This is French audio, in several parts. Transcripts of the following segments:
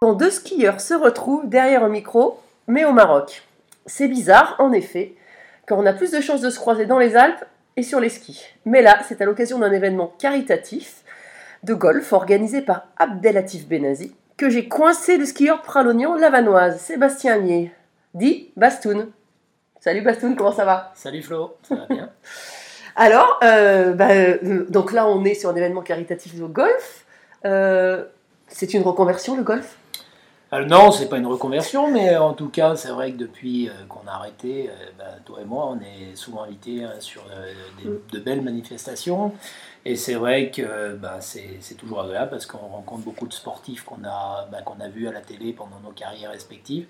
Quand deux skieurs se retrouvent derrière un micro, mais au Maroc. C'est bizarre, en effet, car on a plus de chances de se croiser dans les Alpes et sur les skis. Mais là, c'est à l'occasion d'un événement caritatif de golf organisé par Abdelatif Benazi que j'ai coincé le skieur pralognan lavanoise, Sébastien Agnier, dit Bastoun. Salut Bastoun, comment ça va? Salut Flo, ça va bien? Alors, euh, bah, euh, donc là, on est sur un événement caritatif de golf. Euh, c'est une reconversion, le golf? Alors, Non, c'est pas une reconversion, mais en tout cas, c'est vrai que depuis euh, qu'on a arrêté, euh, bah, toi et moi, on est souvent invités hein, sur euh, des- Mm. de belles manifestations. Et c'est vrai que bah, c'est c'est toujours agréable parce qu'on rencontre beaucoup de sportifs qu'on a, bah, qu'on a vus à la télé pendant nos carrières respectives.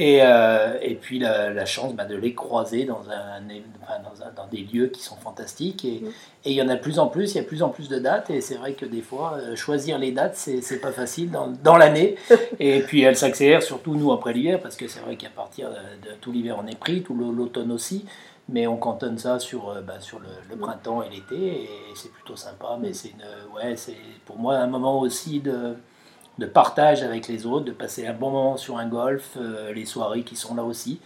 Et, euh, et puis la, la chance bah, de les croiser dans, un, dans, un- dans des lieux qui sont fantastiques. Et Mm. et il y en a de plus en plus, il y a de plus en plus de dates. Et c'est vrai que des fois, euh, choisir les dates, c'est c'est pas facile dans, dans l'année. et puis elle s'accélère, surtout nous après l'hiver, parce que c'est vrai qu'à partir de, de tout l'hiver, on est pris, tout l'automne aussi. Mais on cantonne ça sur, euh, bah, sur le, le printemps et l'été, et c'est plutôt sympa. Mais c'est une- ouais, c'est pour moi un moment aussi de, de partage avec les autres, de passer un bon moment sur un golf, euh, les soirées qui sont là aussi,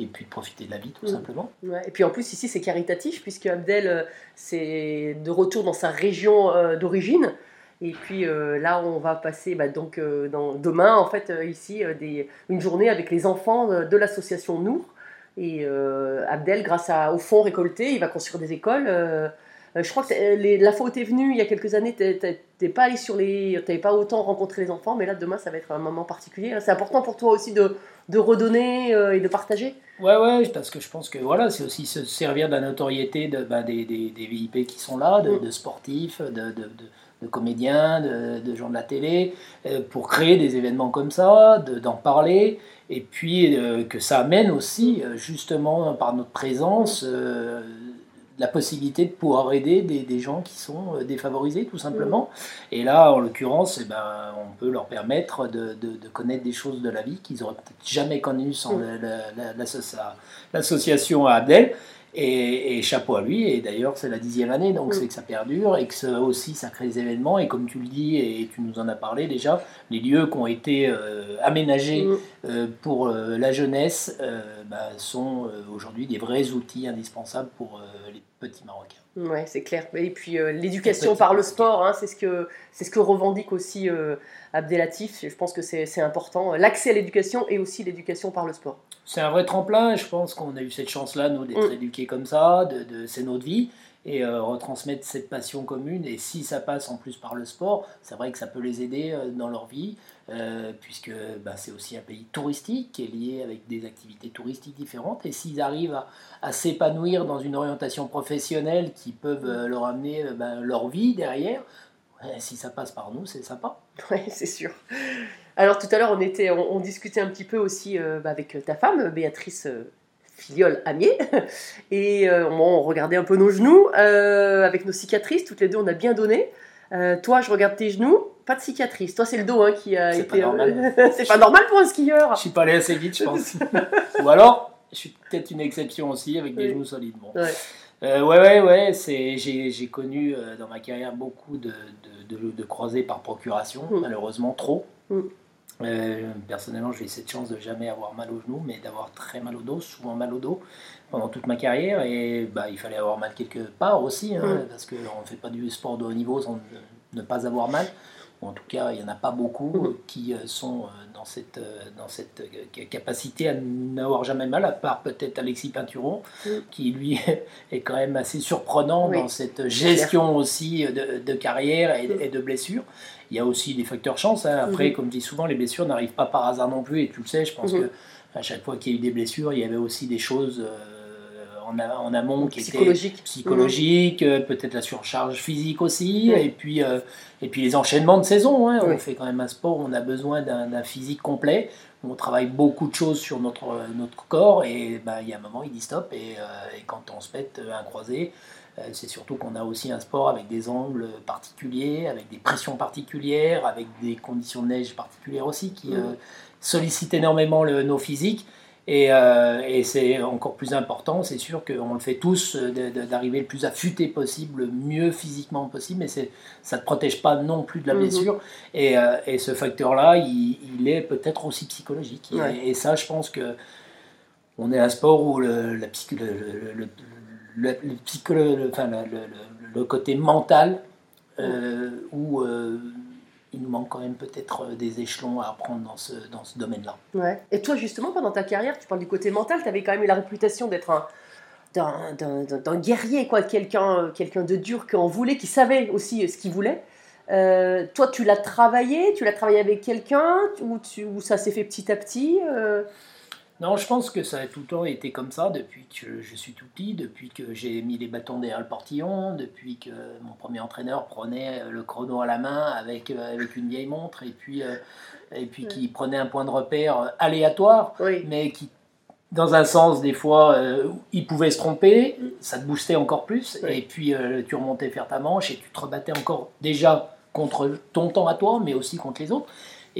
et puis de profiter de la vie tout Mm. simplement. Ouais, Et puis en plus, ici, c'est caritatif, puisque Abdel, euh, c'est de retour dans sa région euh, d'origine. Et puis là, on va passer bah, donc, dans, demain, en fait, ici, des, une journée avec les enfants de, l'association Nour. Et Abdel, grâce à, aux fonds récoltés, il va construire des écoles. Euh, euh, je crois que les- la fois où tu es venu il y a quelques années, tu pas allé sur les. Tu n'avais pas autant rencontré les enfants, mais là, demain, ça va être un moment particulier. C'est important pour toi aussi de, de redonner euh, et de partager Ouais, ouais, parce que je pense que voilà, c'est aussi se servir de la notoriété de, bah, des, des, des VIP qui sont là, de, Mm. de sportifs, de, de, comédiens, de, gens de la télé, euh, pour créer des événements comme ça, de- d'en parler, et puis euh, que ça amène aussi, euh, justement, par notre présence, euh, la possibilité de pouvoir aider des, des gens qui sont euh, défavorisés, tout simplement. Et là, en l'occurrence, eh ben, on peut leur permettre de, de- de connaître des choses de la vie qu'ils auraient peut-être jamais connues sans Mm. l'associa- l'association à Abdel. Et, et chapeau à lui, et d'ailleurs c'est la dixième année, donc Mm. c'est que ça perdure, et que ça aussi ça crée des événements, et comme tu le dis, et tu nous en as parlé déjà, les lieux qui ont été euh, aménagés Mm. euh, pour euh, la jeunesse bah, sont aujourd'hui des vrais outils indispensables pour les petits Marocains. Ouais, c'est clair. Et puis euh, l'éducation par le sport, hein, c'est ce que c'est ce que revendique aussi euh, Abdelatif. Je pense que c'est important. L'accès à l'éducation et aussi l'éducation par le sport. C'est un vrai tremplin, je pense qu'on a eu cette chance-là, nous, d'être Mm. éduqués comme ça, de, de- c'est notre vie, et euh, retransmettre cette passion commune, et si ça passe en plus par le sport, c'est vrai que ça peut les aider euh, dans leur vie, euh, puisque bah, c'est aussi un pays touristique, qui est lié avec des activités touristiques différentes, et s'ils arrivent à, à s'épanouir dans une orientation professionnelle qui peuvent leur amener ben, leur vie derrière, si ça passe par nous, c'est sympa. Ouais, c'est sûr. Alors tout à l'heure, on était, on, on discutait un petit peu aussi euh, bah, avec ta femme, Béatrice euh, Filiole Amier, et euh, on regardait un peu nos genoux euh, avec nos cicatrices. Toutes les deux, on a bien donné. Euh, toi, je regarde tes genoux, pas de cicatrices. Toi, c'est le dos hein, qui a C'est été. pas normal. c'est pas normal pour un skieur. Je suis pas allé assez vite, je pense. Ou alors, je suis peut-être une exception aussi, avec des Oui. genoux solides. Bon. Ouais. Euh, ouais, ouais, ouais. C'est, j'ai, j'ai connu euh, dans ma carrière beaucoup de, de, de, de croisés par procuration, Mm. malheureusement trop. Mm. Euh, personnellement, j'ai eu cette chance de jamais avoir mal au genou, mais d'avoir très mal au dos, souvent mal au dos pendant toute ma carrière. Et bah, il fallait avoir mal quelque part aussi, hein, Mm. parce qu'on ne fait pas du sport de haut niveau sans ne, pas avoir mal. ou en tout cas il n'y en a pas beaucoup, Mhm. euh, qui euh, sont dans cette, dans cette capacité à n'avoir jamais mal, à part peut-être Alexis Peinturon, Mhm. qui lui est quand même assez surprenant Oui, dans cette gestion aussi de, de carrière et, et de blessures. Il y a aussi des facteurs chance. hein. Après, Mhm. comme je dis souvent, les blessures n'arrivent pas par hasard non plus, et tu le sais, je pense Mhm. que à chaque fois qu'il y a eu des blessures, il y avait aussi des choses euh, en, amont qui étaient Psychologique. psychologiques, euh, peut-être la surcharge physique aussi, Oui. et, puis, euh, et puis les enchaînements de saison. hein. Oui. On fait quand même un sport où on a besoin d'un physique complet. On travaille beaucoup de choses sur notre, notre corps, et ben, il y a un moment, il dit stop, et, euh, et quand on se pète un croisé, c'est surtout qu'on a aussi un sport avec des angles particuliers, avec des pressions particulières, avec des conditions de neige particulières aussi qui Mhm. euh, sollicitent énormément le- nos physiques. Et, euh, et c'est encore plus important, c'est sûr qu'on le fait tous, euh, d'arriver le plus affûté possible, le mieux physiquement possible, mais ça ne te protège pas non plus de la Mhm. blessure. Et, euh, et ce facteur-là, il, il est peut-être aussi psychologique. Et- Ouais. Et, ça, je pense que on est un sport où le, la le, le- le- le- le psycholo- le- enfin, le- côté mental, euh, où euh, il nous manque quand même peut-être euh, des échelons à apprendre dans ce, dans ce domaine-là. Ouais. Et toi, justement, pendant ta carrière, tu parles du côté mental, tu avais quand même eu la réputation d'être un d'un- d'un guerrier, quoi, quelqu'un quelqu'un de dur qui en voulait, qui savait aussi ce qu'il voulait. Euh, toi, tu l'as travaillé, tu l'as travaillé avec quelqu'un, ou, tu- ou ça s'est fait petit à petit Non, je pense que ça a tout le temps été comme ça depuis que je suis tout petit, depuis que j'ai mis les bâtons derrière le portillon, depuis que mon premier entraîneur prenait euh, le chrono à la main avec, euh, avec une vieille montre et puis, euh, et puis Ouais. qui prenait un point de repère aléatoire, Oui. mais qui, dans un sens, des fois, euh, il pouvait se tromper, ça te boostait encore plus, et puis euh, tu remontais faire ta manche et tu te rebattais encore déjà contre ton temps à toi, mais aussi contre les autres.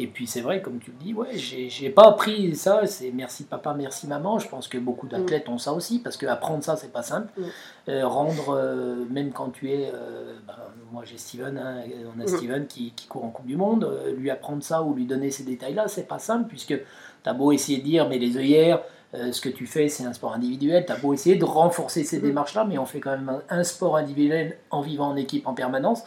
Et puis c'est vrai, comme tu le dis, ouais, j'ai pas appris ça, c'est merci papa, merci maman. Je pense que beaucoup d'athlètes ont ça aussi, parce que apprendre ça, c'est pas simple. Mm. Euh, rendre, euh, même quand tu es. euh, ben, moi j'ai Steven, hein, on a Mm. Steven qui, qui court en Coupe du Monde, lui apprendre ça ou lui donner ces détails-là, c'est pas simple, puisque tu as beau essayer de dire, mais les œillères, euh, ce que tu fais, c'est un sport individuel, tu as beau essayer de renforcer ces Mm. démarches-là, mais on fait quand même un, un sport individuel en vivant en équipe en permanence.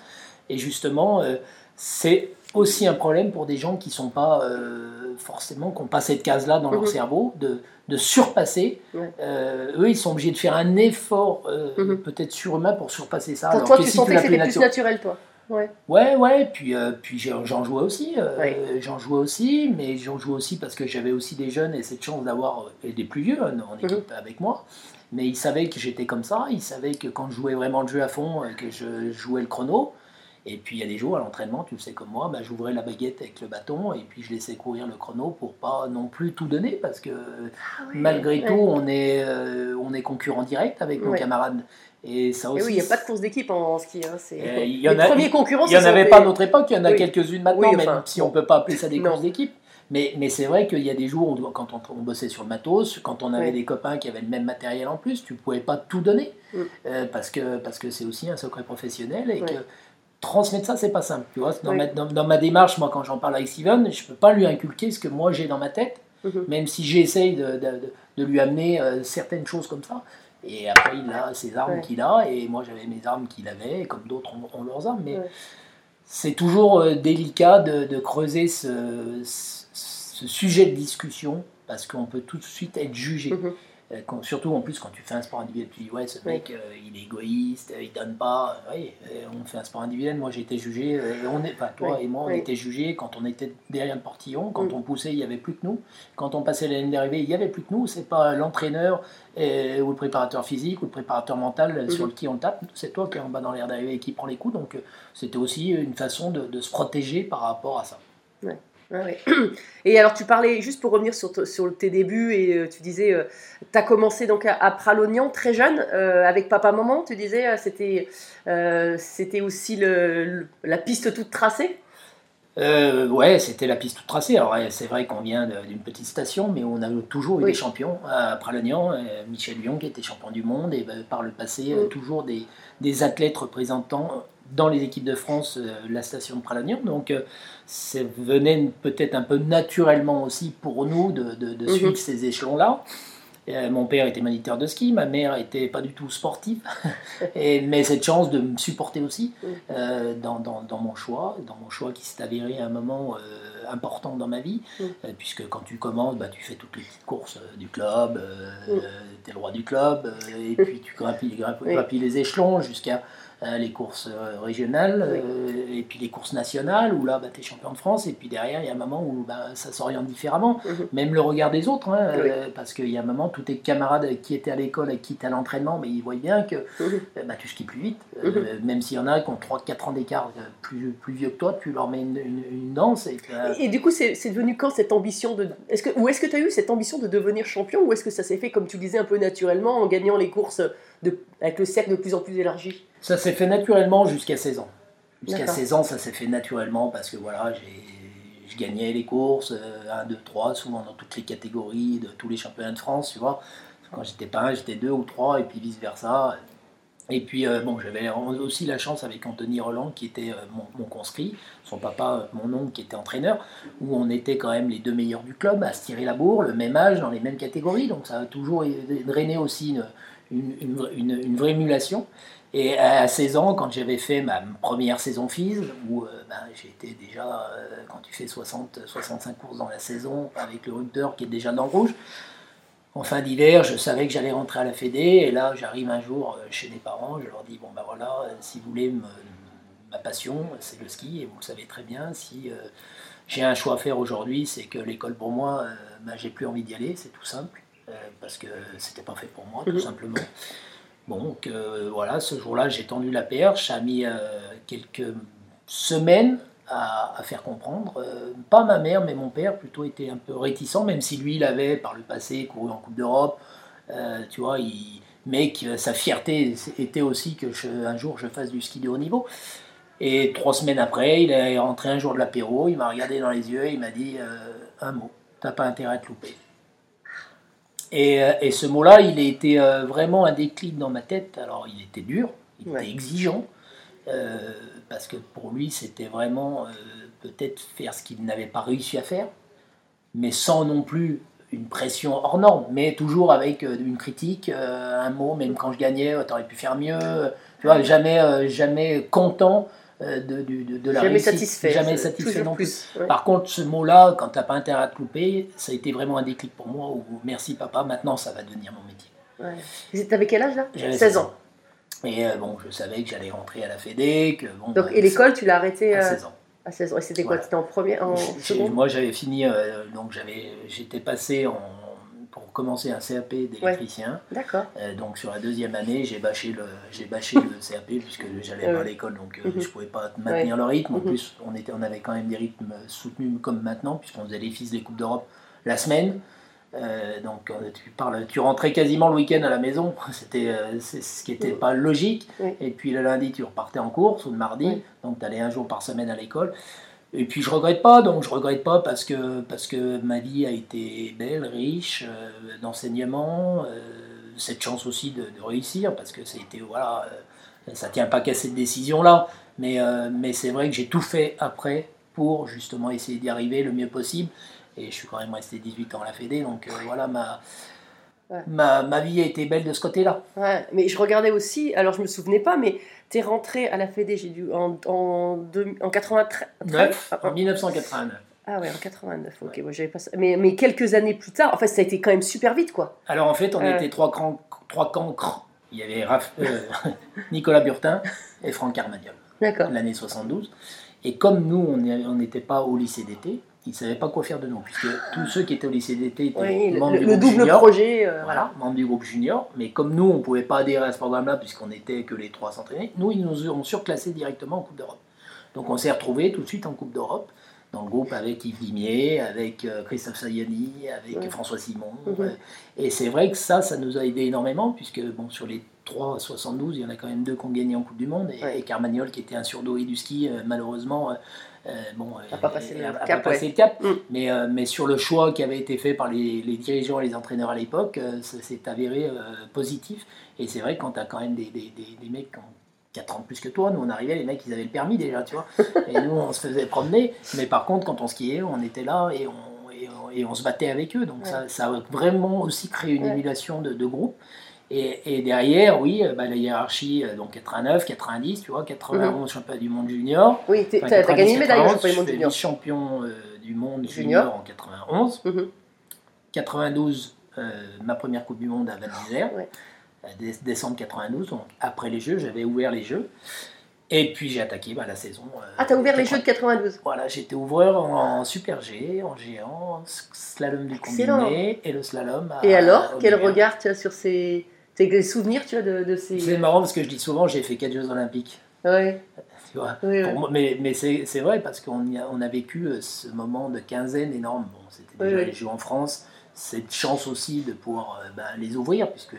Et justement, euh, c'est aussi un problème pour des gens qui sont pas euh, forcément, qui n'ont pas cette case-là dans leur Mhm. cerveau, de, de surpasser. Ouais. Euh, eux, ils sont obligés de faire un effort euh, Mhm. peut-être surhumain pour surpasser ça. Alors toi, que tu si sentais que c'était plus nature- naturel, toi. Ouais. Ouais, ouais, puis, euh, puis j'en jouais aussi. euh, Ouais. J'en jouais aussi, mais j'en jouais aussi parce que j'avais aussi des jeunes et cette chance d'avoir des plus vieux hein, en équipe avec moi. Mais ils savaient que j'étais comme ça, ils savaient que quand je jouais vraiment le jeu à fond, que je jouais le chrono. Et puis il y a des jours à l'entraînement, tu le sais comme moi, bah, j'ouvrais la baguette avec le bâton et puis je laissais courir le chrono pour pas non plus tout donner parce que malgré Ouais. tout, on est, euh, on est concurrent direct avec nos camarades. Et ça Et aussi. oui, il n'y a pas de course d'équipe en, en ski. Hein, c'est... Euh, y en Les a- premiers concurrents, Il n'y en avait des- pas à notre époque, il y en a Oui. quelques-unes maintenant, Oui, même enfin, si on ne peut pas appeler ça des courses d'équipe. Mais, mais c'est vrai qu'il y a des jours où, quand on, on bossait sur le matos, quand on avait Oui. des copains qui avaient le même matériel en plus, tu ne pouvais pas tout donner. Mm. Euh, parce que parce que c'est aussi un secret professionnel et Oui. que transmettre ça, c'est pas simple. Tu vois, dans, Oui. ma, dans, dans ma démarche, moi, quand j'en parle avec Steven, je ne peux pas lui inculquer ce que moi j'ai dans ma tête, Mhm. même si j'essaye de, de, lui amener euh, certaines choses comme ça. Et après, il a ses armes Ouais. qu'il a, et moi j'avais mes armes qu'il avait, et comme d'autres ont, ont leurs armes. Mais Ouais. c'est toujours euh, délicat de, de creuser ce, sujet de discussion, parce qu'on peut tout de suite être jugé. Mhm. Quand- surtout en plus quand tu fais un sport individuel, tu dis ouais ce Oui. mec euh, il est égoïste, euh, il donne pas. Euh, Oui, euh, on fait un sport individuel, moi j'ai été jugé, euh, et on est, enfin toi Oui. et moi on était jugés quand on était derrière le portillon, quand Mm. on poussait il y avait plus que nous, quand on passait la ligne d'arrivée il y avait plus que nous. C'est pas l'entraîneur euh, ou le préparateur physique ou le préparateur mental euh, sur Mhm. le qui on tape, c'est toi qui est en bas dans l'air d'arrivée et qui prend les coups. Donc euh, c'était aussi une façon de, de se protéger par rapport à ça. Ah ouais. Et alors, tu parlais, juste pour revenir sur, sur tes débuts, et euh, tu disais, tu as commencé donc à, à Pralognan très jeune, euh, avec papa-maman, tu disais, euh, c'était euh, c'était aussi le, le- la piste toute tracée? Euh, ouais, c'était la piste toute tracée. Alors, c'est vrai qu'on vient d'une petite station, mais on a toujours eu Oui. des champions. À Pralognan, euh, Michel Lyon qui était champion du monde, et ben, par le passé, euh, Mm. toujours des, des athlètes représentant dans les équipes de France euh, la station de Pralognan. Donc, euh, ça venait peut-être un peu naturellement aussi pour nous de, de- de Mhm. suivre ces échelons-là. Euh, mon père était moniteur de ski, ma mère était pas du tout sportive, et, mais cette chance de me supporter aussi euh, dans, dans- dans mon choix, dans mon choix qui s'est avéré un moment euh, important dans ma vie, Mm. euh, puisque quand tu commences, bah, tu fais toutes les petites courses euh, du club, Mm. tu es le roi du club, euh, et puis tu grappilles, Oui. les échelons jusqu'à euh, les courses euh, régionales, Oui. euh, et puis les courses nationales, où là, bah, tu es champion de France, et puis derrière, il y a un moment où bah, ça s'oriente différemment Mhm. même le regard des autres, hein, Oui. euh, parce qu'il y a un moment, tous tes camarades qui étaient à l'école, avec qui tu à l'entraînement, mais ils voient bien que Mhm. euh, bah, tu skis plus vite. Euh, Même s'il y en a qui ont 3-4 ans d'écart euh, plus, plus vieux que toi, tu leur mets une, une- une danse. Et, Et, et du coup, c'est devenu quand cette ambition de. Est-ce que, ou est-ce que tu as eu cette ambition de devenir champion ou est-ce que ça s'est fait, comme tu disais, un peu naturellement en gagnant les courses de, avec le cercle de plus en plus élargi? Ça s'est fait naturellement jusqu'à 16 ans. Jusqu'à D'accord. 16 ans, ça s'est fait naturellement parce que voilà, je gagnais les courses, 1, 2, 3, souvent dans toutes les catégories de tous les championnats de France, tu vois. Quand j'étais pas un, j'étais deux ou trois, et puis vice versa. Et puis, euh, bon, j'avais aussi la chance avec Anthony Roland, qui était euh, mon, mon conscrit, son papa, euh, mon oncle, qui était entraîneur, où on était quand même les deux meilleurs du club, à se tirer la bourre, le même âge, dans les mêmes catégories. Donc, ça a toujours drainé aussi une, une, une- une- une vraie émulation. Et à 16 ans, quand j'avais fait ma première saison FIS, où euh, ben, j'étais déjà, euh, quand tu fais 60, 65 courses dans la saison, avec le rupteur qui est déjà dans le rouge, en fin d'hiver, je savais que j'allais rentrer à la Fédé, et là, j'arrive un jour euh, chez mes parents, je leur dis, bon ben voilà, si vous voulez, me- ma passion, c'est le ski, et vous le savez très bien, si euh, j'ai un choix à faire aujourd'hui, c'est que l'école pour moi, ben, j'ai plus envie d'y aller, c'est tout simple, parce que c'était pas fait pour moi, tout Mhm. simplement. Donc euh, voilà, ce jour-là, j'ai tendu la perche, ça a mis euh, quelques semaines à, faire comprendre. Euh, pas ma mère, mais mon père plutôt était un peu réticent, même si lui, il avait par le passé couru en Coupe d'Europe. Tu vois, il, sa fierté était aussi que un jour je fasse du ski de haut niveau. Et trois semaines après, il est rentré un jour de l'apéro, il m'a regardé dans les yeux et il m'a dit un mot, t'as pas intérêt à te louper. Et, euh, et ce mot-là, il a été euh, vraiment un déclic dans ma tête. Alors, il était dur, il Ouais. était exigeant, euh, parce que pour lui, c'était vraiment euh, peut-être faire ce qu'il n'avait pas réussi à faire, mais sans non plus une pression hors norme, mais toujours avec une critique, un mot, même quand je gagnais, tu aurais pu faire mieux. Tu vois, jamais, jamais content de, du- de, de la Jamais réussite. satisfait. Jamais satisfait non plus. plus. ouais. Par contre, ce mot-là, quand t'as pas intérêt à te louper, ça a été vraiment un déclic pour moi. Où, merci papa, maintenant ça va devenir mon métier. Ouais. T'avais quel âge là? J'avais 16 ans. Et euh, bon, je savais que j'allais rentrer à la Fédé, que bon. Donc, bah, et l'école, tu l'as arrêtée à euh, 16 ans. à 16 ans. Et c'était quoi? Voilà. C'était en première, en Moi, j'avais fini, euh, donc j'avais, j'étais passé en, pour commencer un CAP d'électricien. D'accord. Euh, donc sur la deuxième année, j'ai bâché le, j'ai bâché le CAP puisque j'allais Ouais. pas à l'école, donc euh, Mhm. je pouvais pas maintenir le rythme. En Mhm. plus, on était, on avait quand même des rythmes soutenus comme maintenant, puisqu'on faisait les fils des coupes d'Europe la semaine. Euh, donc euh, tu parles, tu rentrais quasiment le week-end à la maison. C'était, euh, ce qui n'était pas logique. Oui. Et puis le lundi, tu repartais en course ou le mardi, Oui. donc tu allais un jour par semaine à l'école. Et puis je regrette pas, donc je regrette pas parce que, parce que ma vie a été belle, riche, euh, d'enseignement, euh, cette chance aussi de, de réussir, parce que c'était, voilà, euh, ça tient pas qu'à cette décision-là, mais, euh, mais c'est vrai que j'ai tout fait après pour justement essayer d'y arriver le mieux possible. Et je suis quand même resté 18 ans à la Fédé, donc voilà, ma, Ouais. ma, ma vie a été belle de ce côté-là. Ouais, mais je regardais aussi, alors je me souvenais pas, mais tu es rentré à la Fédé j'ai dû, en, en, deux- en 93 Neuf, Ah, en 1989. Ah ouais, en 89, ok, moi j'avais pas ça. Mais, mais quelques années plus tard, en fait ça a été quand même super vite quoi. Alors en fait, on Euh. était trois, crans- trois cancres. Il y avait Raph- euh, Nicolas Burtin et Franck Carmagnol, D'accord. l'année 72. Et comme nous, on n'était pas au lycée d'été, ils ne savaient pas quoi faire de nous, puisque tous ceux qui étaient au lycée d'été étaient Oui, membres le- du le groupe double junior. projet, euh, voilà. Membres du groupe junior. Mais comme nous, on ne pouvait pas adhérer à ce programme-là, puisqu'on n'était que les trois s'entraîner, nous, ils nous ont surclassés directement en Coupe d'Europe. Donc on s'est retrouvés tout de suite en Coupe d'Europe, dans le groupe avec Yves Guimier, avec euh, Christophe Sayani, avec. François Simon. Mhm. et c'est vrai que ça, ça nous a aidé énormément, puisque bon, sur les 3 72, il y en a quand même deux qui ont gagné en Coupe du Monde, et, et Carmagnol, qui était un surdoué du ski, euh, malheureusement, bon, A pas passé le a pas cap, passé le cap. Mm. Mais, euh, mais sur le choix qui avait été fait par les, les dirigeants et les entraîneurs à l'époque, euh, ça s'est avéré euh, positif. Et c'est vrai que quand tu as quand même des, des, des, des mecs qui ont 4 ans de plus que toi, nous on arrivait, les mecs ils avaient le permis déjà, tu vois. Et nous on se faisait promener. Mais par contre, quand on skiait, on était là et on, et on, et on se battait avec eux. Donc Ouais. ça, ça a vraiment aussi créé une Ouais. émulation de, de groupe. Et, et derrière, oui, euh, bah, la hiérarchie, euh, donc 89, 90, tu vois, 91 championnat du monde junior. Oui, Enfin, t'as t'as gagné une médaille au 91, championnat du monde junior. vice-champion euh, du monde Junior. junior, en 91. Mhm. 92, euh, ma première Coupe du Monde à Val d'Isère. Ouais. Euh, dé- décembre 92, donc après les Jeux, j'avais ouvert les Jeux. Et puis j'ai attaqué bah, la saison. euh, Ah, t'as ouvert les Jeux 80. de 92. Voilà, j'étais ouvreur en Super G, en géant, en slalom du Excellent. combiné et le slalom. à- Et alors, quel regard tu as sur ces, tes souvenirs tu as de, de ces. C'est marrant parce que je dis souvent, j'ai fait 4 Jeux Olympiques. Ouais, Tu vois. oui, Pour oui. moi- mais mais c'est c'est vrai parce qu'on a, on a vécu euh, ce moment de quinzaine énorme. Bon, c'était déjà oui. les Jeux en France. Cette chance aussi de pouvoir euh, ben, les ouvrir puisque euh,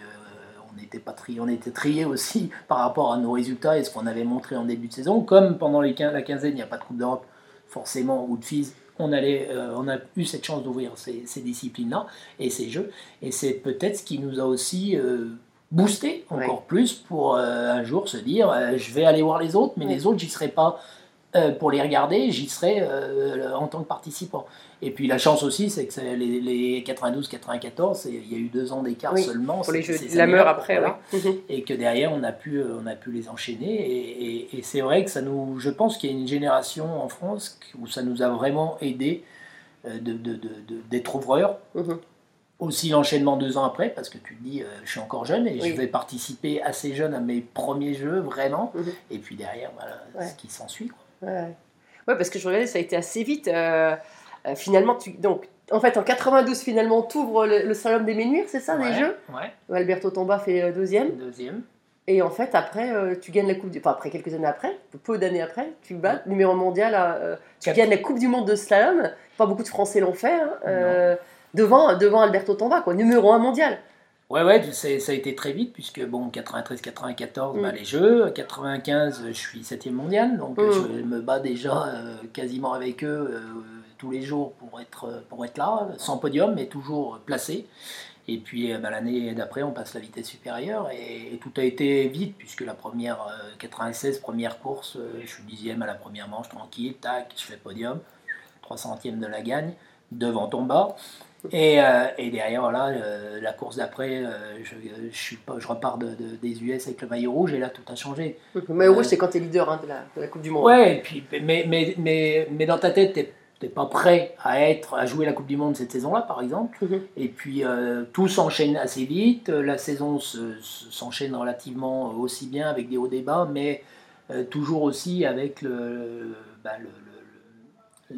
on était pas tri- on était triés aussi par rapport à nos résultats et ce qu'on avait montré en début de saison. Comme pendant les la quinzaine, il n'y a pas de Coupe d'Europe forcément ou de FIS. On, allait, euh, on a eu cette chance d'ouvrir ces, ces disciplines-là et ces jeux. Et c'est peut-être ce qui nous a aussi euh, boosté encore plus pour euh, un jour se dire euh, je vais aller voir les autres, mais Ouais. les autres, j'y serai pas euh, pour les regarder, j'y serai en tant que participant. Et puis la chance aussi, c'est que les, les 92-94, c'est- il y a eu deux ans d'écart Oui, seulement. Pour les Jeux la meurt après, voilà. Mhm. Et que derrière, on a pu, on a pu les enchaîner. Et, et- et c'est vrai que ça nous, je pense qu'il y a une génération en France où ça nous a vraiment aidé euh, de, de- de- de- d'être ouvreurs. Aussi l'enchaînement deux ans après, parce que tu te dis, euh, je suis encore jeune et Oui. je vais participer assez jeune à mes premiers jeux, vraiment. Mhm. Et puis derrière, voilà, Ouais. ce qui s'ensuit. Ouais. Ouais, parce que je regardais, ça a été assez vite. euh, euh, finalement, tu, donc, en fait, en 92, finalement, tu ouvres le, le slalom des Ménuires, c'est ça, les Ouais, Jeux Ouais, Alberto Tomba fait deuxième. deuxième. Et en fait, après, tu gagnes la Coupe du... Enfin, après quelques années après, peu d'années après, tu bats numéro mondial, à, tu Quatre. gagnes la Coupe du Monde de slalom. Pas beaucoup de Français l'ont fait. hein, devant, devant Alberto Tomba, quoi, numéro un mondial. Ouais, ouais, ça a été très vite, puisque bon, 93-94, bah, Mm. les Jeux, 95, je suis 7 mondial, donc euh, Mm. je me bats déjà euh, quasiment avec eux euh, tous les jours pour être, pour être là, sans podium, mais toujours placé. Et puis bah, l'année d'après, on passe la vitesse supérieure, et, et tout a été vite, puisque la première, euh, 96, première course, euh, je suis dixième à la première manche, tranquille, tac, je fais podium, 3 centièmes de la gagne, devant Tomba. Et, euh, et derrière, voilà, euh, la course d'après, euh, je, je, suis pas, je repars de, de- des US avec le maillot rouge et là, tout a changé. Mais rouge, c'est quand tu es leader hein, de, la, de la Coupe du Monde. Ouais, et puis, mais, mais, mais, mais dans ta tête, t'es t'es pas prêt à, être, à jouer la Coupe du Monde cette saison-là, par exemple. Mhm. Et puis, euh, tout s'enchaîne assez vite. La saison se- se- s'enchaîne relativement aussi bien avec des hauts débats, mais euh, toujours aussi avec le, bah, le- le- le-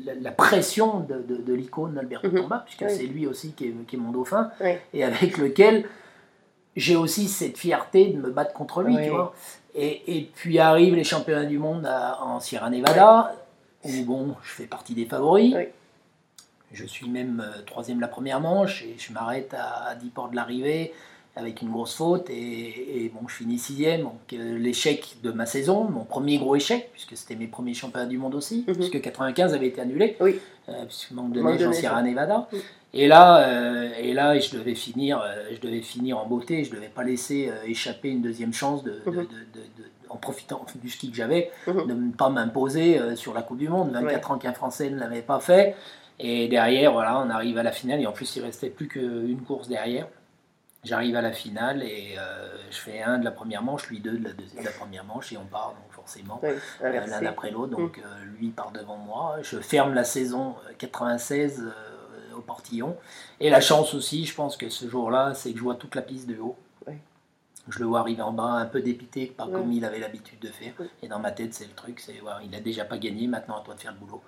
la, la pression de, de- de l'icône Alberto Mhm. Tomba, puisque Oui. c'est lui aussi qui est, qui est mon dauphin, Oui. et avec lequel j'ai aussi cette fierté de me battre contre lui, Oui. tu vois. Et, et puis arrivent les championnats du monde à- en Sierra Nevada, où bon, je fais partie des favoris. Je suis même euh, troisième la première manche et je m'arrête à, à 10 ports de l'arrivée avec une grosse faute et, et bon, je finis sixième. Donc euh, l'échec de ma saison, mon premier gros échec, puisque c'était mes premiers championnats du monde aussi, Mhm. puisque 95 avait été annulé, Oui. euh, puisque manque de Manque neige de en Sierra. Nevada. Mhm. Et là, euh, et là, je devais finir, euh, je devais finir en beauté. Je devais pas laisser échapper une deuxième chance de, Mhm. de- de- de- en profitant du ski que j'avais, de ne pas m'imposer sur la Coupe du Monde. 24 ans qu'un Français ne l'avait pas fait. Et derrière, voilà, on arrive à la finale. Et en plus, il restait plus qu'une course derrière. J'arrive à la finale et euh, je fais un de la première manche, lui deux de la, deuxième, de la première manche et on part donc forcément Oui, euh, l'un après l'autre. Donc euh, lui part devant moi. Je ferme la saison euh, 96 euh, au Portillon. Et la chance aussi, je pense que ce jour-là, c'est que je vois toute la piste de haut. Oui. Je le vois arriver en bas un peu dépité par Oui. comme il avait l'habitude de faire. Et dans ma tête, c'est le truc, c'est ouais, il a déjà pas gagné, maintenant à toi de faire le boulot.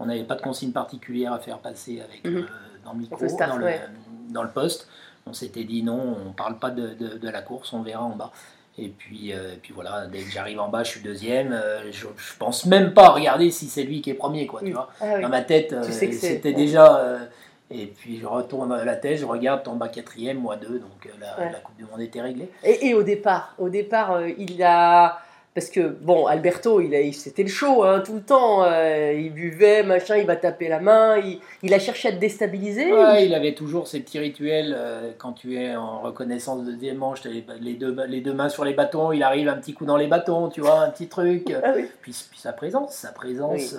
On n'avait pas de consigne particulière à faire passer avec Mhm. euh, dans le micro, le, ouais. dans le poste. On s'était dit non, on parle pas de, de- de la course, on verra en bas. Et puis, euh, puis voilà, dès que j'arrive en bas, je suis deuxième. euh, je, je pense même pas à regarder si c'est lui qui est premier, quoi, tu Oui. vois. Ah oui. Dans ma tête, euh, c'était déjà. et puis je retourne la tête, je regarde, tombe à quatrième, moi deux, donc la, Ouais. la Coupe du Monde était réglée. Et, et au départ, au départ, il a parce que bon, Alberto, il c'était le show hein, tout le temps. euh, il buvait, machin, il va taper la main. Il, il a cherché à te déstabiliser. Ouais, il avait toujours ces petits rituels euh, quand tu es en reconnaissance de deuxième manche, t'as les, les deux, les deux mains sur les bâtons, il arrive un petit coup dans les bâtons, tu vois, un petit truc. Ah oui. Puis, puis sa présence, sa présence Oui.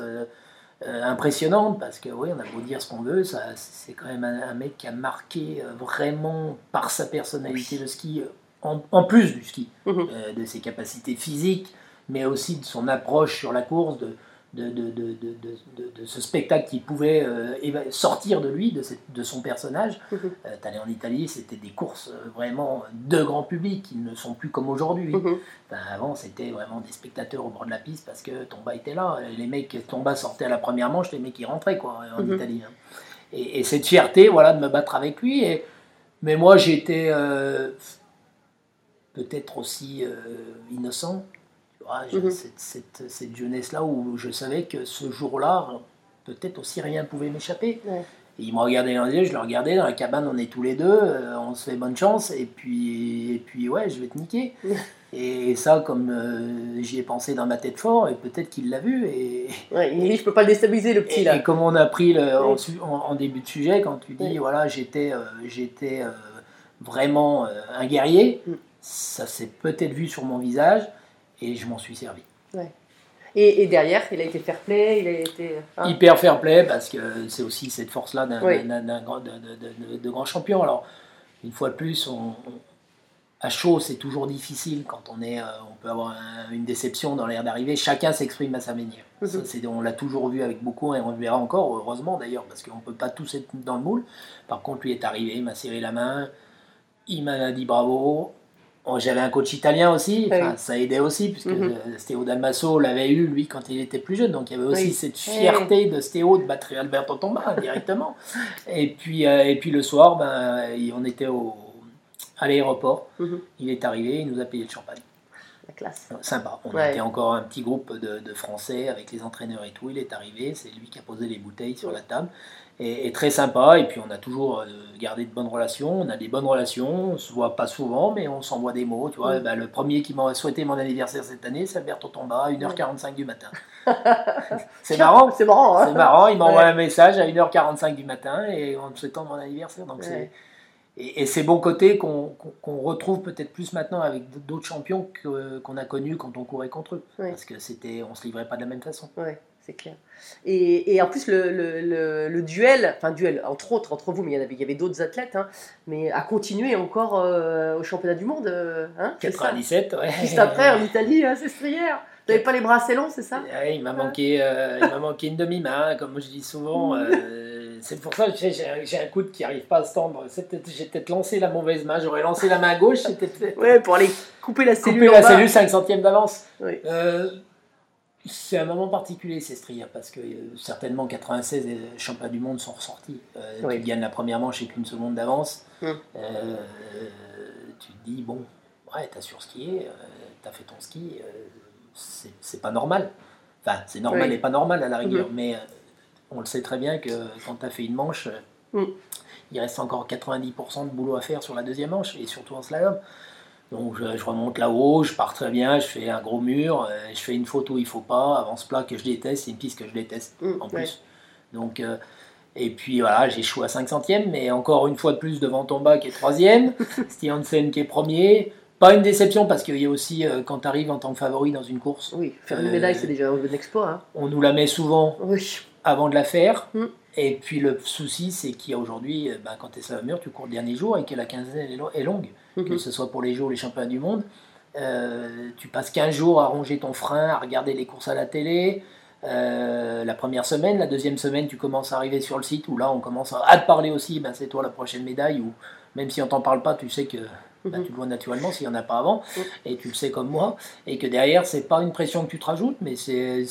euh, impressionnante parce que oui, on a beau dire ce qu'on veut, ça, c'est quand même un, un mec qui a marqué vraiment par sa personnalité le ski, en, en plus du ski, Mhm. euh, de ses capacités physiques, mais aussi de son approche sur la course, de, de, de, de, de, ce spectacle qui pouvait euh, sortir de lui, de, cette- de son personnage. Mhm. Euh, en Italie, c'était des courses euh, vraiment de grand public, qui ne sont plus comme aujourd'hui. Mhm. Avant, c'était vraiment des spectateurs au bord de la piste parce que Tomba était là. Les mecs, Tomba sortait à la première manche, les mecs ils rentraient quoi, en Mhm. Italie. hein. Et, et cette fierté, voilà, de me battre avec lui. Et, mais moi, j'étais peut-être aussi euh, innocent. J'ai Mhm. cette, cette- cette jeunesse-là où je savais que ce jour-là, peut-être aussi rien pouvait m'échapper. Ouais. Et il me regardait dans les yeux, je le regardais, dans la cabane, on est tous les deux, euh, on se fait bonne chance, et puis, et puis ouais, je vais te niquer. Et ça, comme euh, j'y ai pensé dans ma tête fort, et peut-être qu'il l'a vu, et, Ouais, il dit, je peux pas le déstabiliser, le petit et, là. et comme on a pris le, en, début de sujet, quand tu dis, voilà, j'étais euh, j'étais vraiment un guerrier, Mm. Ça s'est peut-être vu sur mon visage, et je m'en suis servi. Et, et derrière, il a été fair play, il a été. hein. Hyper fair play, parce que c'est aussi cette force-là d'un Oui. de, de- de- de grand champion. Alors, une fois de plus, on, on- à chaud, c'est toujours difficile quand on est, euh, on peut avoir un- une déception dans l'air d'arrivée. Chacun s'exprime à sa manière. Mhm. Ça, c'est- on l'a toujours vu avec beaucoup et on le verra encore, heureusement d'ailleurs, parce qu'on ne peut pas tous être dans le moule. Par contre, lui est arrivé, il m'a serré la main, il m'a dit bravo. Oh, J'avais un coach italien aussi, Oui. ça aidait aussi, puisque Mhm. euh, Stéo Dalmasso l'avait eu lui quand il était plus jeune, donc il y avait aussi Oui. cette fierté de Stéo de battre Alberto Tomba directement. et, puis, euh, et puis le soir, ben, on était au, à l'aéroport, Mhm. il est arrivé, il nous a payé le champagne. Classe. Sympa. On Ouais. était encore un petit groupe de, de Français avec les entraîneurs et tout. Il est arrivé, c'est lui qui a posé les bouteilles sur la table. Et, et très sympa. Et puis on a toujours euh, gardé de bonnes relations. On a des bonnes relations. On se voit pas souvent, mais on s'envoie des mots. Tu vois, Ouais. Ben, le premier qui m'a souhaité mon anniversaire cette année, c'est Alberto Tomba, à 1h45 du matin. c'est marrant. C'est marrant, hein C'est marrant, il m'envoie Ouais. un message à 1h45 du matin et en me souhaitant mon anniversaire. Donc Ouais. c'est et, et c'est bon côté qu'on retrouve peut-être plus maintenant avec d'autres champions qu'on a connus quand on courait contre eux. Ouais. Parce que c'était, on se livrait pas de la même façon. Ouais, c'est clair. Et, et en plus, le, le, le, le duel, enfin duel, entre autres, entre vous, mais il y, en avait, il y avait d'autres athlètes, hein, mais a continué encore euh, au championnat du monde, euh, hein, c'est ça? 97, ouais. Juste après, en Italie, hein, c'est strière. Vous n'avez pas les bras assez longs, c'est ça? Ouais, il m'a manqué, euh, il m'a manqué une demi-main, comme je dis souvent. euh, c'est pour ça que j'ai- un- coude qui n'arrive pas à se tendre. J'ai peut-être lancé la mauvaise main. J'aurais lancé la main gauche, Ouais, pour aller couper la cellule. coupé en la bas. cellule 5 centièmes d'avance. Oui. Euh, c'est un moment particulier, ces strières, parce que euh, certainement 96 et championnats du monde sont ressortis. Euh, Oui. Tu gagnes la première manche avec une seconde d'avance. Hum. Euh, tu te dis, bon, ouais, t'as surskié, t'as fait ton ski, c'est pas normal. Enfin, c'est normal Oui. et pas normal à la rigueur, Mhm. mais on le sait très bien que quand t'as fait une manche, euh, Hum. il reste encore 90% de boulot à faire sur la deuxième manche, et surtout en slalom. Donc je, je remonte là-haut, je pars très bien, je fais un gros mur, euh, je fais une faute où il faut pas, avance plat que je déteste, c'est une piste que je déteste Hum, en ouais. plus. Donc, euh, et puis voilà, j'échoue à 5 centièmes, mais encore une fois de plus devant Tomba qui est troisième, Stiansen qui est premier. Pas une déception parce qu'il y a aussi, euh, quand tu arrives en tant que favori dans une course, Oui, faire une Euh, médaille, c'est déjà un exploit. Hein. on nous la met souvent Oui. avant de la faire. Mm. Et puis le souci, c'est qu'il y a aujourd'hui, euh, bah, quand tu es slalomeur, tu cours le dernier jour et que la quinzaine est, lo- est longue, que Mhm. ce soit pour les ou les championnats du monde. Euh, tu passes 15 jours à ronger ton frein, à regarder les courses à la télé. Euh, la première semaine, la deuxième semaine, tu commences à arriver sur le site où là on commence à, à te parler aussi, ben, c'est toi la prochaine médaille, ou même si on t'en parle pas, tu sais que ben, Mhm. tu le vois naturellement s'il n'y en a pas avant, et tu le sais comme moi, et que derrière, c'est pas une pression que tu te rajoutes, mais c'est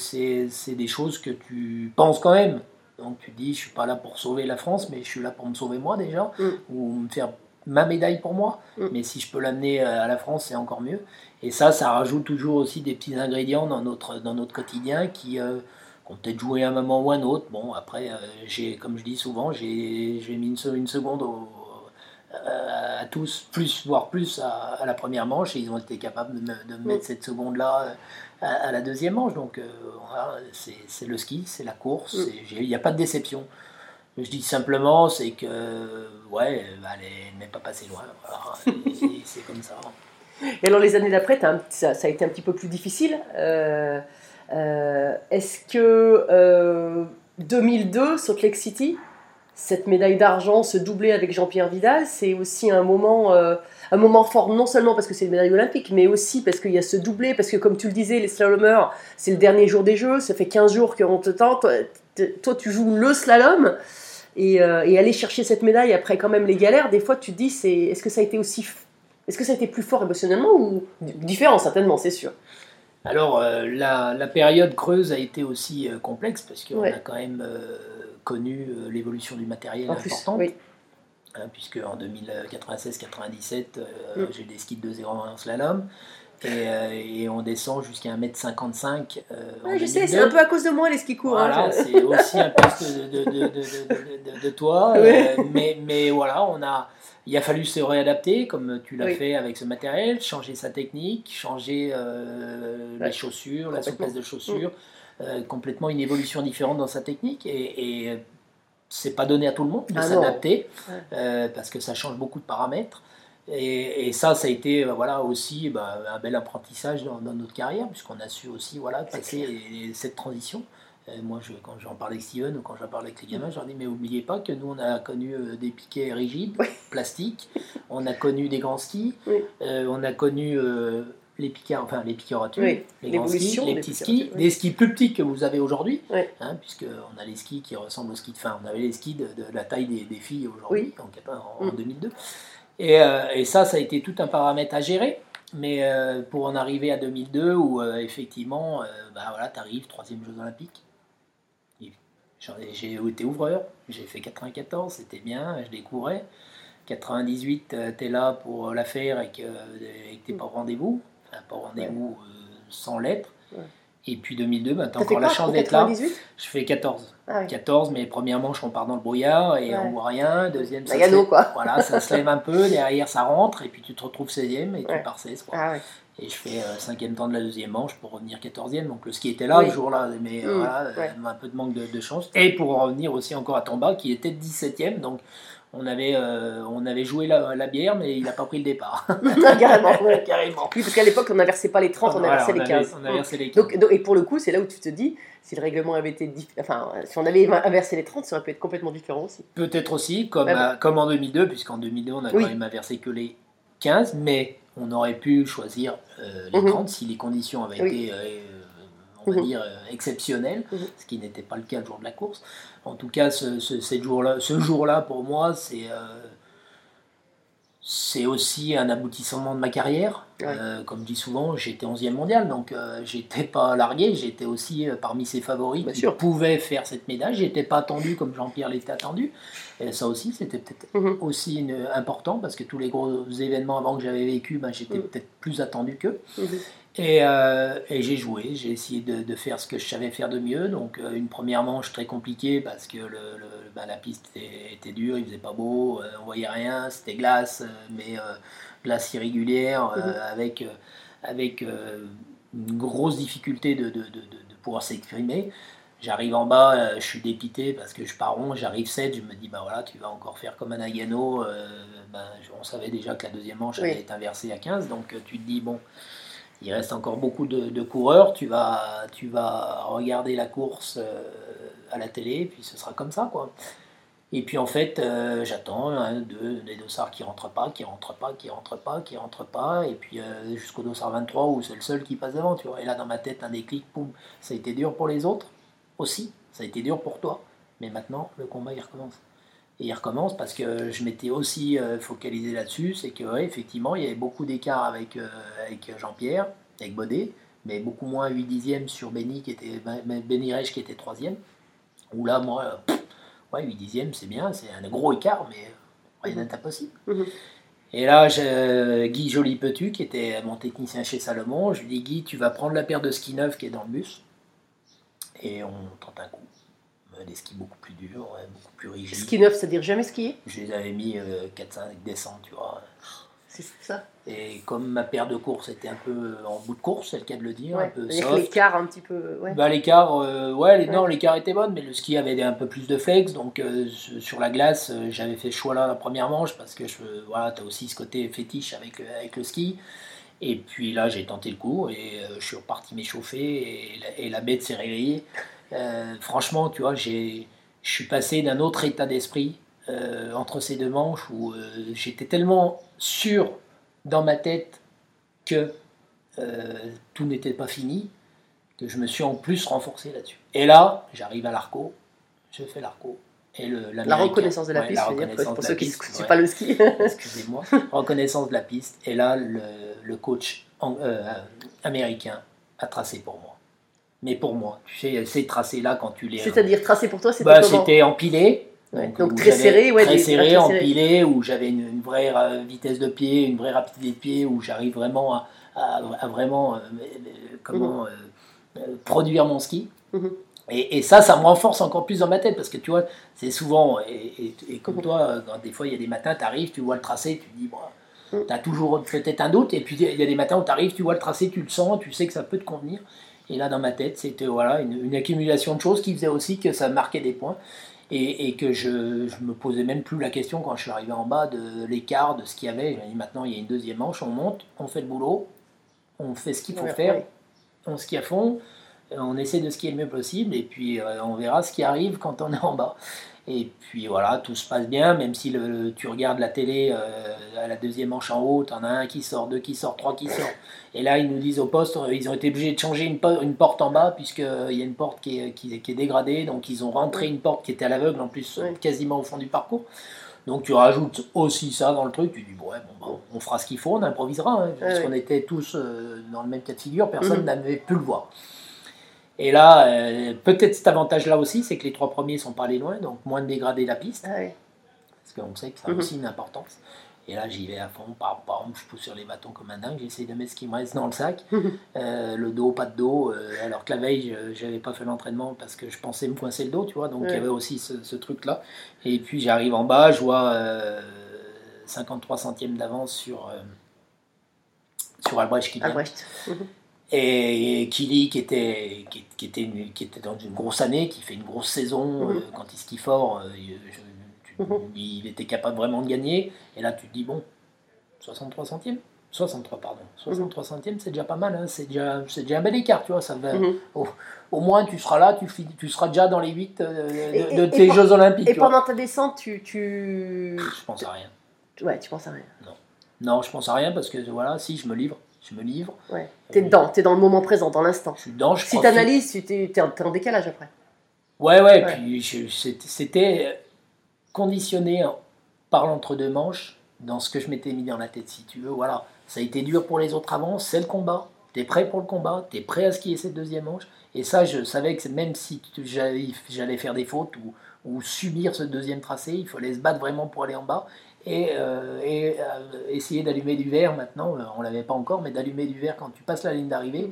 des choses que tu penses quand même. Donc tu te dis, je suis pas là pour sauver la France, mais je suis là pour me sauver moi déjà, Mhm. ou me faire ma médaille pour moi. Mhm. Mais si je peux l'amener à la France, c'est encore mieux. Et ça, ça rajoute toujours aussi des petits ingrédients dans notre, dans notre quotidien qui, euh, ont peut-être joué un moment ou un autre. Bon, après, euh, j'ai, comme je dis souvent, j'ai, mis une, une seconde au- à, à tous, plus, voire plus à, à la première manche, et ils ont été capables de me, de me mettre cette seconde-là euh, à, à la deuxième manche. Donc, euh, voilà, c'est, le ski, c'est la course, Mm. il n'y a pas de déception. Je dis simplement, c'est que, ouais, bah, elle n'est pas passée loin. C'est, comme ça. Et alors les années d'après, ça, ça a été un petit peu plus difficile. Euh, euh, Est-ce que euh, 2002, Salt Lake City, cette médaille d'argent, se doubler avec Jean-Pierre Vidal, c'est aussi un moment, euh, un moment fort, non seulement parce que c'est une médaille olympique, mais aussi parce qu'il y a ce doublé, parce que comme tu le disais, les slalomers, c'est le dernier jour des Jeux, ça fait 15 jours qu'on te tente, toi, tu joues le slalom, et, euh, et aller chercher cette médaille après quand même les galères, des fois tu te dis, c'est, est-ce que ça a été aussi... Est-ce que ça a été plus fort émotionnellement ou différent certainement, c'est sûr. Alors, euh, la, la période creuse a été aussi euh, complexe parce qu'on Ouais. a quand même euh, connu euh, l'évolution du matériel En plus, importante. oui. hein, puisque en 2096-97, euh, Mm. j'ai des skis de 2,01 en slalom. Et, euh, et on descend jusqu'à 1m55. Euh, en Ouais, je sais, 2002. c'est un peu à cause de moi les skis courts. hein, Voilà, je- c'est aussi un poste de, toi. Ouais. euh, mais, mais voilà, on a, il a fallu se réadapter, comme tu l'as Oui. fait avec ce matériel, changer sa technique, changer Ouais. les chaussures, la souplesse de chaussures, euh, complètement une évolution différente dans sa technique. Et, et c'est pas donné à tout le monde de Ah s'adapter, Ouais. euh, parce que ça change beaucoup de paramètres. Et, et ça, ça a été euh, voilà, aussi bah, un bel apprentissage dans, dans notre carrière, puisqu'on a su aussi voilà, passer cette transition. Moi, je, quand j'en parle avec Steven ou quand j'en parle avec les gamins, je leur dis Mais n'oubliez pas que nous, on a connu des piquets rigides, Oui. plastiques, on a connu des grands skis, Oui. euh, on a connu euh, les piquets, enfin les Oui, les grands skis, les petits skis, oui. des skis plus petits que vous avez aujourd'hui, Oui. hein, puisqu'on a les skis qui ressemblent aux skis de fin. On avait les skis de, de la taille des, des filles aujourd'hui, en, en Mm. 2002. Et, euh, et ça, ça a été tout un paramètre à gérer. Mais euh, pour en arriver à 2002, où euh, effectivement, bah voilà, tu arrives, troisième Jeux Olympiques. J'ai été ouvreur, j'ai fait 94, c'était bien, je découvrais. 98, tu es là pour la faire et que et que t'es pas au rendez-vous. Au rendez-vous euh, sans lettres. Et puis 2002, bah, tu as T'as encore la chance d'être là. 98 Je fais 14. Ah oui. 14, mais première manche, on part dans le brouillard et Ouais. on voit rien. Deuxième, ça se, lève, quoi. voilà, ça se lève un peu. Derrière, ça rentre. Et puis tu te retrouves 16e et Ouais. tu pars 16. quoi. Ah ouais. Et je fais euh, cinquième temps de la deuxième manche pour revenir 14e. Donc le ski était là Oui. le jour-là, mais euh, Mm, voilà, euh, un peu de manque de, de chance. Et pour en revenir aussi encore à Tomba, qui était 17e. Donc on avait, euh, on avait joué la, la bière, mais il n'a pas pris le départ. Carrément, ouais. Carrément. Oui, parce qu'à l'époque, on n'inversait pas les 30, on Voilà, inversait les avait- 15. on inversait les 15. Donc, donc- et pour le coup, c'est là où tu te dis, si le règlement avait été. dif- Enfin, si on avait inversé les 30, ça aurait pu être complètement différent aussi. Peut-être aussi, comme, Ouais, à- comme en 2002, puisqu'en 2002, on a Oui. quand même inversé que les 15, mais on aurait pu choisir euh, les Mhm. 30 si les conditions avaient Oui. été, euh, on va Mhm. dire, euh, exceptionnelles, Mhm. ce qui n'était pas le cas le jour de la course. En tout cas, ce, jour-là, ce jour-là, pour moi, c'est euh, c'est aussi un aboutissement de ma carrière. Ouais. Euh, comme je dis souvent, j'étais 11e mondial, donc euh, j'étais pas largué, j'étais aussi euh, parmi ses favoris Bien qui sûr. pouvaient faire cette médaille. J'étais pas attendu comme Jean-Pierre l'était attendu. Et ça aussi, c'était peut-être Mhm. aussi une- important parce que tous les gros événements avant que j'avais vécu, ben, j'étais peut-être plus attendu qu'eux. Et, euh, et j'ai joué, j'ai essayé de, de faire ce que je savais faire de mieux. Donc euh, une première manche très compliquée parce que le, le- ben, la piste était, était dure, il faisait pas beau, euh, on voyait rien, c'était glace, euh, mais glace irrégulière Mhm. avec, avec une grosse difficulté de, de- de- pouvoir s'exprimer. J'arrive en bas, je suis dépité parce que je pars rond, j'arrive 7, je me dis, bah voilà, tu vas encore faire comme un Nagano. ben, je- on savait déjà que la deuxième manche Oui. allait être inversée à 15, donc tu te dis, bon, il reste encore beaucoup de, coureurs, tu vas, tu vas regarder la course euh, à la télé, puis ce sera comme ça, quoi. Et puis en fait, euh, j'attends deux, des dossards qui rentrent pas, qui rentrent pas, qui rentrent pas, qui rentrent pas, et puis euh, jusqu'au dossard 23 où c'est le seul qui passe devant, tu vois. Et là, dans ma tête, un déclic, poum, ça a été dur pour les autres aussi, ça a été dur pour toi, mais maintenant, le combat, il recommence. Et il recommence parce que je m'étais aussi euh, focalisé là-dessus, c'est que ouais, effectivement, il y avait beaucoup d'écart avec, euh, avec Jean-Pierre, avec Baudet, mais beaucoup moins 8 dixièmes sur Benny qui était Ben- Benny Reich qui était troisième. Où là, moi, euh, pff, ouais, 8 dixièmes, c'est bien, c'est un gros écart, mais rien n'est impossible. Mhm. Et là, Guy Joli-Petu, qui était mon technicien chez Salomon, je lui dis Guy, tu vas prendre la paire de skis neufs qui est dans le bus, et on tente un coup. Euh, Des skis beaucoup plus durs, beaucoup plus rigides. Ski neuf, c'est-à-dire jamais skier? Je les avais mis euh, 4-5 descentes, tu vois. C'est ça Et comme ma paire de course était un peu en bout de course, c'est le cas de le dire, un Ouais. peu Avec soft. l'écart un petit peu. Ouais. Bah, l'écart, euh, ouais, les- Ouais. non, l'écart était bon, mais le ski avait un peu plus de flex, donc euh, sur la glace, euh, j'avais fait ce choix-là la première manche parce que je, voilà, t'as aussi ce côté fétiche avec, le- avec le ski. Et puis là, j'ai tenté le coup et euh, je suis reparti m'échauffer et, et la bête s'est réveillée. Euh, franchement, tu vois, j'ai, je suis passé d'un autre état d'esprit euh, entre ces deux manches où euh, j'étais tellement sûr dans ma tête que tout n'était pas fini que je me suis en plus renforcé là-dessus. Et là, j'arrive à l'arco, je fais l'arco. Et le, La reconnaissance de la ouais, piste, la dire, pour de ceux la qui ne suivent ouais. pas le ski. excusez-moi, reconnaissance de la piste. Et là, le, le coach en- euh, américain a tracé pour moi. Mais pour moi, tu sais, ces tracés-là, quand tu les. C'est-à-dire tracé pour toi, c'était Bah, c'était empilé. Ouais, donc très serré, ouais, Très des- serré, très serré. empilé, où j'avais une, une vraie euh, vitesse de pied, une vraie rapidité de pied, où j'arrive vraiment à, à- à vraiment euh, euh, comment euh, produire mon ski. Mhm. Et, et ça, ça me renforce encore plus dans ma tête parce que tu vois, c'est souvent, et, et- et comme Mhm. toi, quand des fois il y a des matins, tu arrives, tu vois le tracé, tu te dis, bon, Mhm. tu as toujours peut-être un doute, et puis il y a des matins où tu arrives, tu vois le tracé, tu le sens, tu sais que ça peut te convenir. Et là, dans ma tête, c'était voilà, une, une accumulation de choses qui faisait aussi que ça marquait des points. Et, et que je, je me posais même plus la question quand je suis arrivé en bas de l'écart, de ce qu'il y avait. Je me dis maintenant, il y a une deuxième manche, on monte, on fait le boulot, on fait ce qu'il faut Ouais, faire, ouais. on skie à fond, on essaie de skier le mieux possible, et puis euh, on verra ce qui arrive quand on est en bas. Et puis voilà, tout se passe bien, même si le, le- tu regardes la télé euh, à la deuxième manche en haut, t'en as un qui sort, deux qui sortent, trois qui sortent. Et là, ils nous disent au poste, euh, ils ont été obligés de changer une, po- une porte en bas, puisqu'il y a une porte qui est, qui, est- qui est dégradée, donc ils ont rentré une porte qui était à l'aveugle, en plus quasiment au fond du parcours. Donc tu rajoutes aussi ça dans le truc, tu dis, bon, ouais, bon, bah, on fera ce qu'il faut, on improvisera, hein, puisqu'on ouais. était tous euh, dans le même cas de figure, personne Mhm. n'avait pu le voir. Et là, euh, peut-être cet avantage-là aussi, c'est que les trois premiers sont pas allés loin, donc moins de dégrader la piste, Ah ouais. parce qu'on sait que ça a Mhm. aussi une importance. Et là, j'y vais à fond, pam, pam, je pousse sur les bâtons comme un dingue, j'essaie de mettre ce qui me reste dans le sac. Euh, le dos, pas de dos, euh, alors que la veille, je- j'avais pas fait l'entraînement parce que je pensais me coincer le dos, tu vois, donc il y avait aussi ce, ce truc-là. Et puis j'arrive en bas, je vois euh, 53 centièmes d'avance sur, sur Albrecht qui vient. Albrecht. Et Kili qui était, qui, qui était une- qui était dans une grosse année, qui fait une grosse saison, Mhm. euh, quand il skie fort, euh, je- tu- Mhm. il était capable vraiment de gagner. Et là, tu te dis, bon, 63 centièmes 63, pardon. 63 centièmes, c'est déjà pas mal, hein, c'est déjà, c'est déjà un bel écart, tu vois. Ça va, Mhm. Au moins, tu seras là, tu, tu seras déjà dans les 8 de, Et- de tes et Jeux Olympiques. Et tu vois. pendant ta descente, tu, tu... Je pense à rien. Ouais, tu penses à rien. Non, je pense à rien parce que voilà, si je me livre, je me livre. Ouais. T'es dedans, t'es dans le moment présent, dans l'instant. Je suis dedans, je Si t'analyses, tu t'es t'es en, décalage après. Ouais, ouais, Ouais. puis je- c'était- c'était conditionné par l'entre-deux manches dans ce que je m'étais mis dans la tête, si tu veux. Voilà, ça a été dur pour les autres avant, c'est le combat. T'es prêt pour le combat, t'es prêt à skier cette deuxième manche. Et ça, je savais que même si j'allais j'allais faire des fautes ou, ou subir ce deuxième tracé, il fallait se battre vraiment pour aller en bas. Et, euh, et, euh, essayer d'allumer du verre maintenant, euh, on l'avait pas encore, mais d'allumer du verre quand tu passes la ligne d'arrivée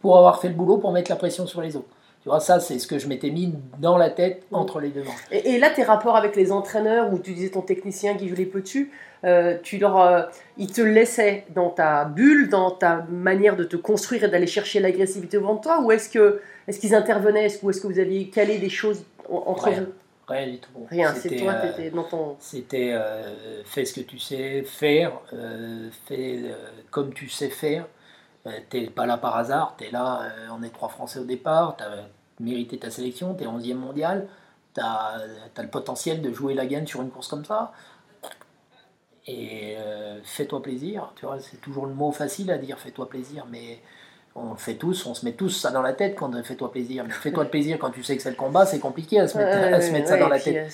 pour avoir fait le boulot, pour mettre la pression sur les autres. Tu vois, ça, c'est ce que je m'étais mis dans la tête entre les deux manches. Et, et là, tes rapports avec les entraîneurs, ou tu disais ton technicien qui joue les peux-tu, euh, tu leur, euh, ils te laissaient dans ta bulle, dans ta manière de te construire et d'aller chercher l'agressivité au vent de toi, ou est-ce que est-ce qu'ils intervenaient, est-ce, ou est-ce que vous aviez calé des choses en- entre Rien. Rien du tout. Rien, c'est C'était, toi, euh, t'étais dans ton. C'était euh, fais ce que tu sais faire, euh, fais euh, comme tu sais faire. T'es pas là par hasard, t'es là, on est trois Français au départ, t'as mérité ta sélection, t'es 11e mondial, t'as as le potentiel de jouer la gagne sur une course comme ça. Et fais-toi plaisir, tu vois, c'est toujours le mot facile à dire, fais-toi plaisir, mais on le fait tous, on se met tous ça dans la tête quand on fais-toi plaisir. Mais fais-toi le plaisir quand tu sais que c'est le combat, c'est compliqué à se mettre, à se mettre ça dans la tête.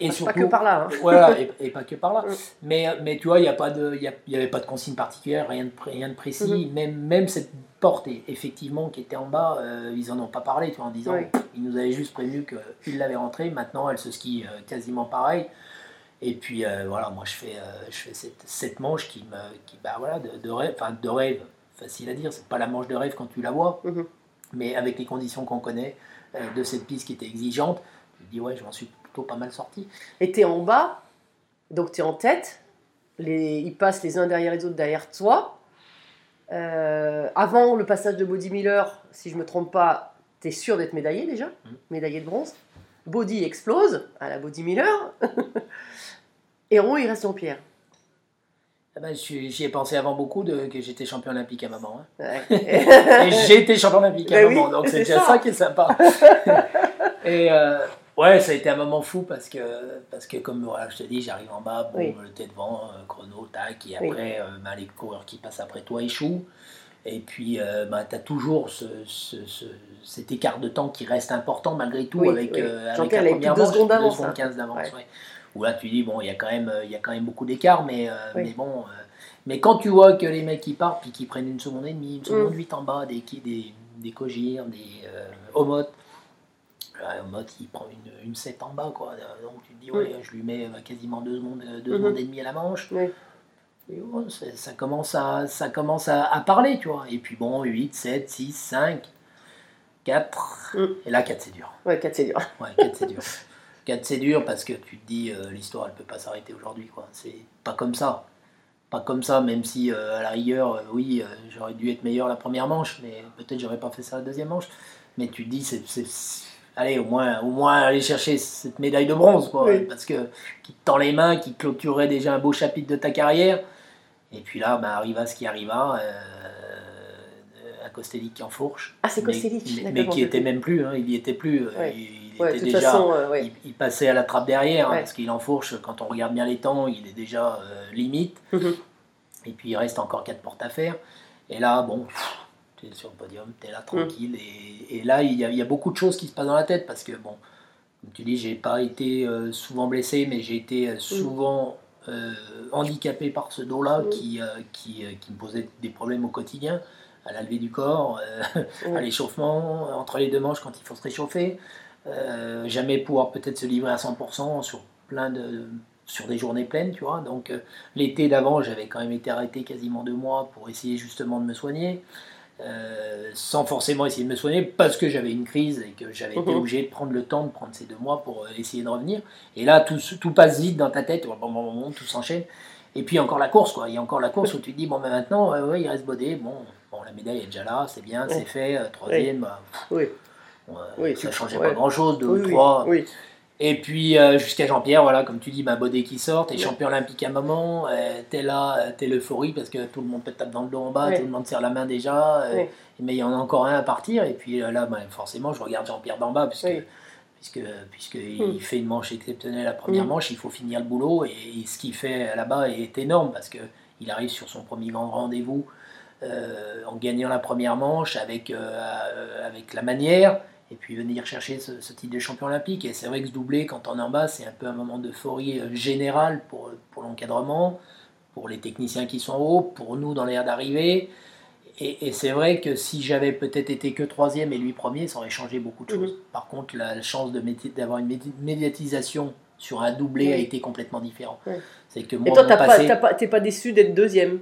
Et Et pas surtout, que par là. hein. voilà, et, et pas que par là. Mm. Mais, mais tu vois, il n'y a pas de, il y a- il y avait pas de consigne particulière, rien de, pré- rien de précis. Mm-hmm. Même, même cette porte, effectivement, qui était en bas, euh, ils en ont pas parlé, tu vois, en disant, Oui. ils nous avaient juste prévenu qu'ils l'avaient rentrée. Maintenant, elle se skie euh, quasiment pareil. Et puis euh, voilà, moi je fais, euh, je fais cette, cette manche qui me, qui, bah voilà, de, de rêve, enfin de rêve, facile à dire, c'est pas la manche de rêve quand tu la vois, Mhm. mais avec les conditions qu'on connaît euh, de cette piste qui était exigeante, tu te dis ouais, je m'en suis plutôt pas mal sorti. Et t'es en bas, donc t'es en tête, les, ils passent les uns derrière les autres derrière toi. Euh, avant le passage de Body Miller, si je me trompe pas, t'es sûr d'être médaillé déjà, Mhm. médaillé de bronze. Body explose à la Body Miller. Et en haut, il reste Jean-Pierre. Ah ben, j'y ai pensé avant beaucoup de, que j'étais champion olympique à moment. hein. Ouais. Et j'ai été champion olympique à Ben oui, moment, donc c'est déjà ça. ça. qui est sympa. et euh, ouais, ça a été un moment fou parce que, parce que comme voilà, je te dis, j'arrive en bas, bon, Oui. le tête devant, euh, chrono, tac, et Oui. après, euh, ben, les coureurs qui passent après toi échouent. Et puis, euh, ben, tu as toujours ce, ce- ce- cet écart de temps qui reste important malgré tout Oui, avec, oui. euh, avec la première manche, secondes d'avance, hein. 15 d'avance. Ouais. ouais. Où là, tu dis, bon, il y a quand même, euh, il y a quand même beaucoup d'écart, mais, euh, Oui. mais bon. euh, mais quand tu vois que les mecs qui partent, puis qui prennent une seconde et demie, une seconde Mm. huit en bas, des, qui- des, des Cogir, des Omot, il prend une, une 7 en bas, quoi. Donc tu te dis, ouais, je lui mets quasiment deux secondes, deux Mhm. secondes et demie à la manche. Oui. Et ça commence, à, ça commence à, à parler, tu vois. Et puis bon, 8, 7, 6, 5, 4. Mm. Et là, 4, c'est dur. Ouais, 4 c'est dur. Ouais, 4 c'est dur. 4 c'est dur parce que tu te dis euh, l'histoire elle peut pas s'arrêter aujourd'hui quoi. C'est pas comme ça. Pas comme ça, même si euh, à la rigueur, euh, oui, j'aurais dû être meilleur la première manche, mais peut-être j'aurais pas fait ça la deuxième manche. Mais tu te dis, c'est, allez, au moins, au moins aller chercher cette médaille de bronze, quoi, Oui. parce que qui te tend les mains, qui clôturerait déjà un beau chapitre de ta carrière. Et puis là, bah, arriva ce qui arriva. Euh, à Kostelic qui enfourche. Ah, c'est Mais- Kostelic, mais, d'accord, mais j'en qui était même plus, hein, il y était plus. Il, il Ouais, de était toute déjà, façon, euh, ouais. il, il passait à la trappe derrière, hein, parce qu'il enfourche, quand on regarde bien les temps, il est déjà euh, limite. Mhm. Et puis il reste encore quatre portes à faire. Et là, bon, tu es sur le podium, tu es là Mm. tranquille. Et, et là, il y, a, il y a beaucoup de choses qui se passent dans la tête, parce que, bon, comme tu dis, j'ai pas été euh, souvent blessé, mais j'ai été euh, souvent handicapé par ce dos-là qui, qui, qui me posait des problèmes au quotidien, à la levée du corps, euh, à l'échauffement, entre les deux manches quand il faut se réchauffer. Euh, jamais pouvoir peut-être se livrer à 100% sur plein de sur des journées pleines, tu vois. Donc euh, l'été d'avant, j'avais quand même été arrêté quasiment deux mois pour essayer justement de me soigner, euh, sans forcément essayer de me soigner parce que j'avais une crise et que j'avais été Mhm. obligé de prendre le temps de prendre ces deux mois pour essayer de revenir. Et là, tout, se- tout passe vite dans ta tête, bon, bon, bon, tout s'enchaîne. Et puis encore la course, quoi. Il y a encore la course où tu te dis, bon, ben maintenant, euh, ouais, il reste Baudet, bon, bon, la médaille est déjà là, c'est bien, c'est fait, troisième, bah, Oui, Oui, ça tu- changeait ouais. pas grand-chose, deux oui, ou trois. oui. Et puis euh, jusqu'à Jean-Pierre, voilà, comme tu dis, bah, Baudet qui sort, t'es champion olympique à un moment, euh, t'es là, euh, t'es l'euphorie parce que tout le monde te tape dans le dos en bas, tout le monde serre la main déjà, euh, mais il y en a encore un à partir, et puis là, bah, forcément, je regarde Jean-Pierre d'en bas, puisque, Oui. puisque, puisque Mm. il fait une manche exceptionnelle la première Mm. manche, il faut finir le boulot, et, et ce qu'il fait là-bas est énorme, parce que il arrive sur son premier grand rendez-vous euh, en gagnant la première manche avec, euh, avec la manière, et puis venir chercher ce, ce titre de champion olympique. Et c'est vrai que ce doublé, quand on est en bas, c'est un peu un moment d'euphorie euh, générale pour, pour l'encadrement, pour les techniciens qui sont en haut, pour nous dans l'air d'arrivée. Et, et c'est vrai que si j'avais peut-être été que troisième et lui premier, ça aurait changé beaucoup de Mhm. choses. Par contre, la chance d'avoir une médi- médiatisation sur un doublé Oui. a été complètement différent. Oui. C'est que Et moi, toi, pas- passé, pas- t'es pas déçu d'être deuxième?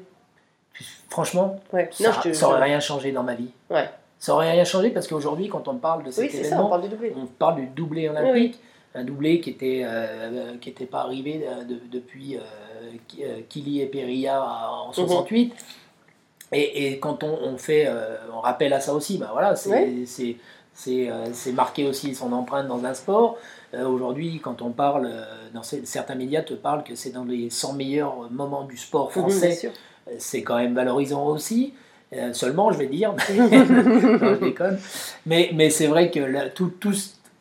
Franchement, Ouais. ça, je te- ça aurait rien changé dans ma vie. Ouais. Ça aurait rien changé parce qu'aujourd'hui, quand on parle de cet Oui, c'est ça, événement, on parle du doublé. on parle du doublé olympique, un doublé qui était euh, qui était pas arrivé euh, de- depuis euh, Ki- Kili et Perilla en Mhm. 68. Et, et quand on, on fait, euh, on rappelle à ça aussi, bah voilà, c'est Ouais. c'est aussi son empreinte dans un sport. Aujourd'hui, quand on parle, dans ces- certains médias te parlent que c'est dans les 100 meilleurs moments du sport Mhm, français c'est quand même valorisant aussi. Euh, seulement, je vais dire, non, je déconne. Mais, mais c'est vrai que là, tout, tout-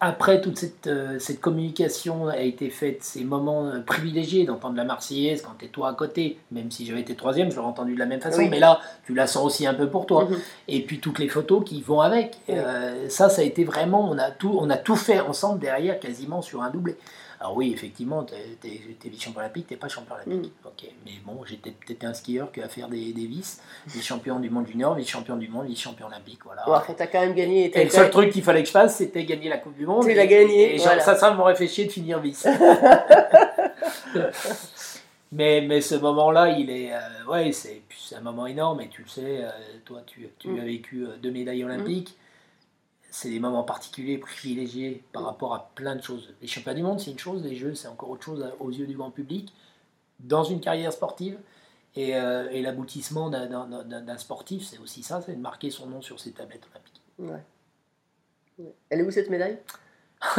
après toute cette, euh, cette communication a été faite, ces moments euh, privilégiés d'entendre la Marseillaise quand tu es toi à côté, même si j'avais été troisième, je l'aurais entendu de la même façon, Oui. mais là, tu la sens aussi un peu pour toi. Mhm. Et puis toutes les photos qui vont avec. Oui. Euh, ça, ça a été vraiment, on a, tout, on a tout fait ensemble derrière, quasiment sur un doublé. Alors oui, effectivement, tu es, vice-champion olympique, tu pas champion olympique. Ok, mais bon, j'étais peut-être un skieur qui a faire des, des vices, vice-champion du monde junior, vice-champion du monde, vice-champion olympique, voilà. Bon, enfin, t'as quand même gagné. Et le seul truc qu'il fallait que je fasse, c'était gagner la Coupe du Monde. Tu l'as gagné, Et, voilà. ça, ça m'aurait fait chier de finir vice. mais, mais ce moment-là, il est, euh, ouais, c'est, un moment énorme. Et tu le sais, euh, toi, tu, tu Mm. as vécu euh, deux médailles olympiques. C'est des moments particuliers, privilégiés par rapport à plein de choses. Les championnats du monde, c'est une chose. Les Jeux, c'est encore autre chose à- aux yeux du grand public. Dans une carrière sportive. Et, euh, et l'aboutissement d'un, sportif, c'est aussi ça, c'est de marquer son nom sur ses tablettes olympiques. Ouais. Elle est où cette médaille?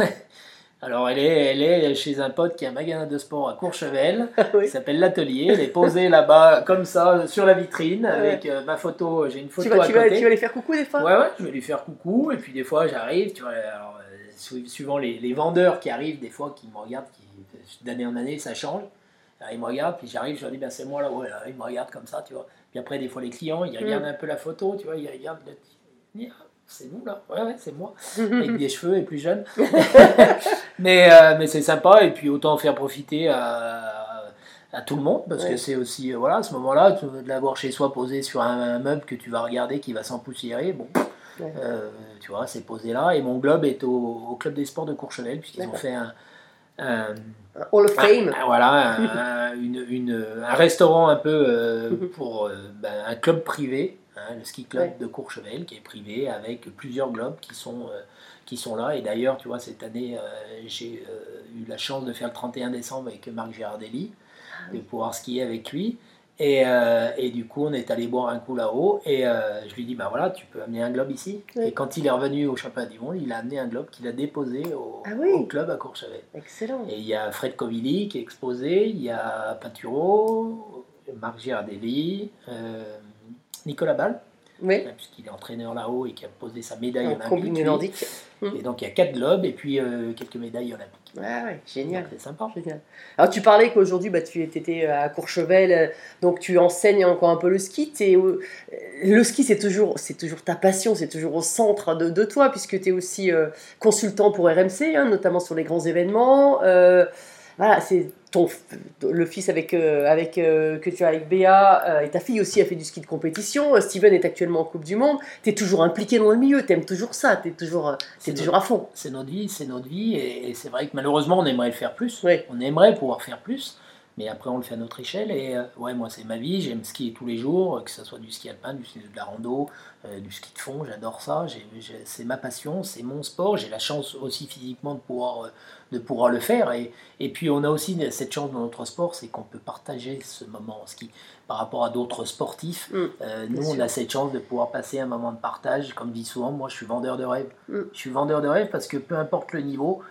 Alors, elle est, elle est chez un pote qui a un magasin de sport à Courchevel, Oui. qui s'appelle l'Atelier. Elle est posée là-bas, comme ça, sur la vitrine, Ouais. avec euh, ma photo. J'ai une Tu photo vas, à tu, vas, tu vas les faire coucou des fois? Ouais, ouais, je vais lui faire coucou. Et puis, des fois, j'arrive, tu vois, alors, euh, su- suivant les, les vendeurs qui arrivent, des fois, qui me regardent, qui, d'année en année, ça change. Alors, ils me regardent, puis j'arrive, je leur dis, ben, c'est moi là, ouais, là. Ils me regardent comme ça, tu vois. Puis après, des fois, les clients, ils regardent un peu la photo, tu vois, ils regardent, ils disent, Ah, c'est nous là, ouais, ouais, c'est moi avec des cheveux et plus jeune. mais euh, mais c'est sympa et puis autant faire profiter à, à tout le monde parce Ouais. que c'est aussi, euh, voilà, à ce moment-là, de l'avoir chez soi posé sur un, un meuble que tu vas regarder qui va s'empoussiérer, bon, Ouais. euh, tu vois, c'est posé là. Et mon globe est au, au Club des Sports de Courchevel puisqu'ils ont fait un. un- Un Hall of Fame. un- voilà, un, une- une- un restaurant un peu euh, pour euh, ben, un club privé, hein, le ski club Ouais. de Courchevel, qui est privé avec plusieurs globes qui sont, euh, qui sont là. Et d'ailleurs, tu vois, cette année, euh, j'ai euh, eu la chance de faire le 31 décembre avec Marc Girardelli, Ah de pouvoir skier avec lui. Et, et du coup, on est allé boire un coup là-haut. Et je lui dis, bah voilà, tu peux amener un globe ici. Et quand il est revenu au championnat du monde, il a amené un globe qu'il a déposé au, Ah oui. au club à Courchevel. Excellent. Et il y a Fred Covilli qui est exposé, il y a Paturo, Marc Girardelli, euh, Nicolas Ball, Oui, puisqu'il est entraîneur là-haut et qui a posé sa médaille en olympique. combiné nordique. Et donc il y a quatre globes et puis euh, quelques médailles olympiques. Ah ouais, génial. C'est sympa. Génial. Alors tu parlais qu'aujourd'hui bah, tu étais à Courchevel, euh, donc tu enseignes encore un peu le ski. Euh, le ski c'est toujours, c'est toujours ta passion, c'est toujours au centre de, de toi puisque tu es aussi euh, consultant pour RMC, hein, notamment sur les grands événements. Euh, voilà, c'est ton, le fils avec, euh, avec, euh, que tu as avec Béa euh, et ta fille aussi a fait du ski de compétition. Steven est actuellement en Coupe du Monde. Tu es toujours impliqué dans le milieu, tu aimes toujours ça, tu es toujours, toujours à fond. C'est notre vie, c'est notre vie et, et c'est vrai que malheureusement on aimerait le faire plus. Oui. On aimerait pouvoir faire plus. Mais après, on le fait à notre échelle. Et euh, ouais, moi, c'est ma vie. J'aime skier tous les jours, euh, que ce soit du ski alpin, du ski de la rando, euh, du ski de fond. J'adore ça. C'est ma passion, c'est mon sport. J'ai la chance aussi physiquement de pouvoir, euh, de pouvoir le faire. Et, et puis, on a aussi cette chance dans notre sport, c'est qu'on peut partager ce moment en ski par rapport à d'autres sportifs. Mm, nous, on a cette chance de pouvoir passer un moment de partage. Comme je dis souvent, moi, je suis vendeur de rêve. Mm. Je suis vendeur de rêve parce que peu importe le niveau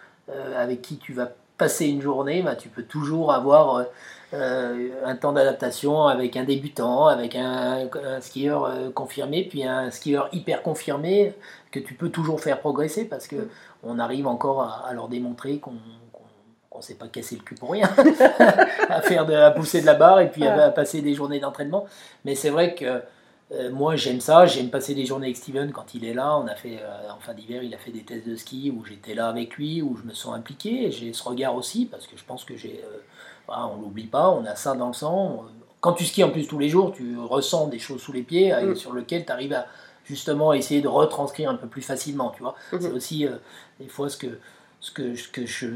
avec qui tu vas passer une journée, bah, tu peux toujours avoir euh, euh, un temps d'adaptation avec un débutant, avec un, un skieur euh, confirmé, puis un skieur hyper confirmé que tu peux toujours faire progresser parce que on arrive encore à, à leur démontrer qu'on qu'on s'est pas cassé le cul pour rien, à faire de, à pousser de la barre et puis à passer des journées d'entraînement. Mais c'est vrai que euh, moi j'aime ça, j'aime passer des journées avec Steven quand il est là. On a fait euh, en fin d'hiver, il a fait des tests de ski où j'étais là avec lui, où je me sens impliqué. J'ai ce regard aussi parce que je pense que j'ai, euh, on l'oublie pas, on a ça dans le sang. Quand tu skis en plus tous les jours, tu ressens des choses sous les pieds Mm. sur lesquelles tu arrives à justement essayer de retranscrire un peu plus facilement, tu vois. Mhm. C'est aussi des fois ce que, ce que, ce que je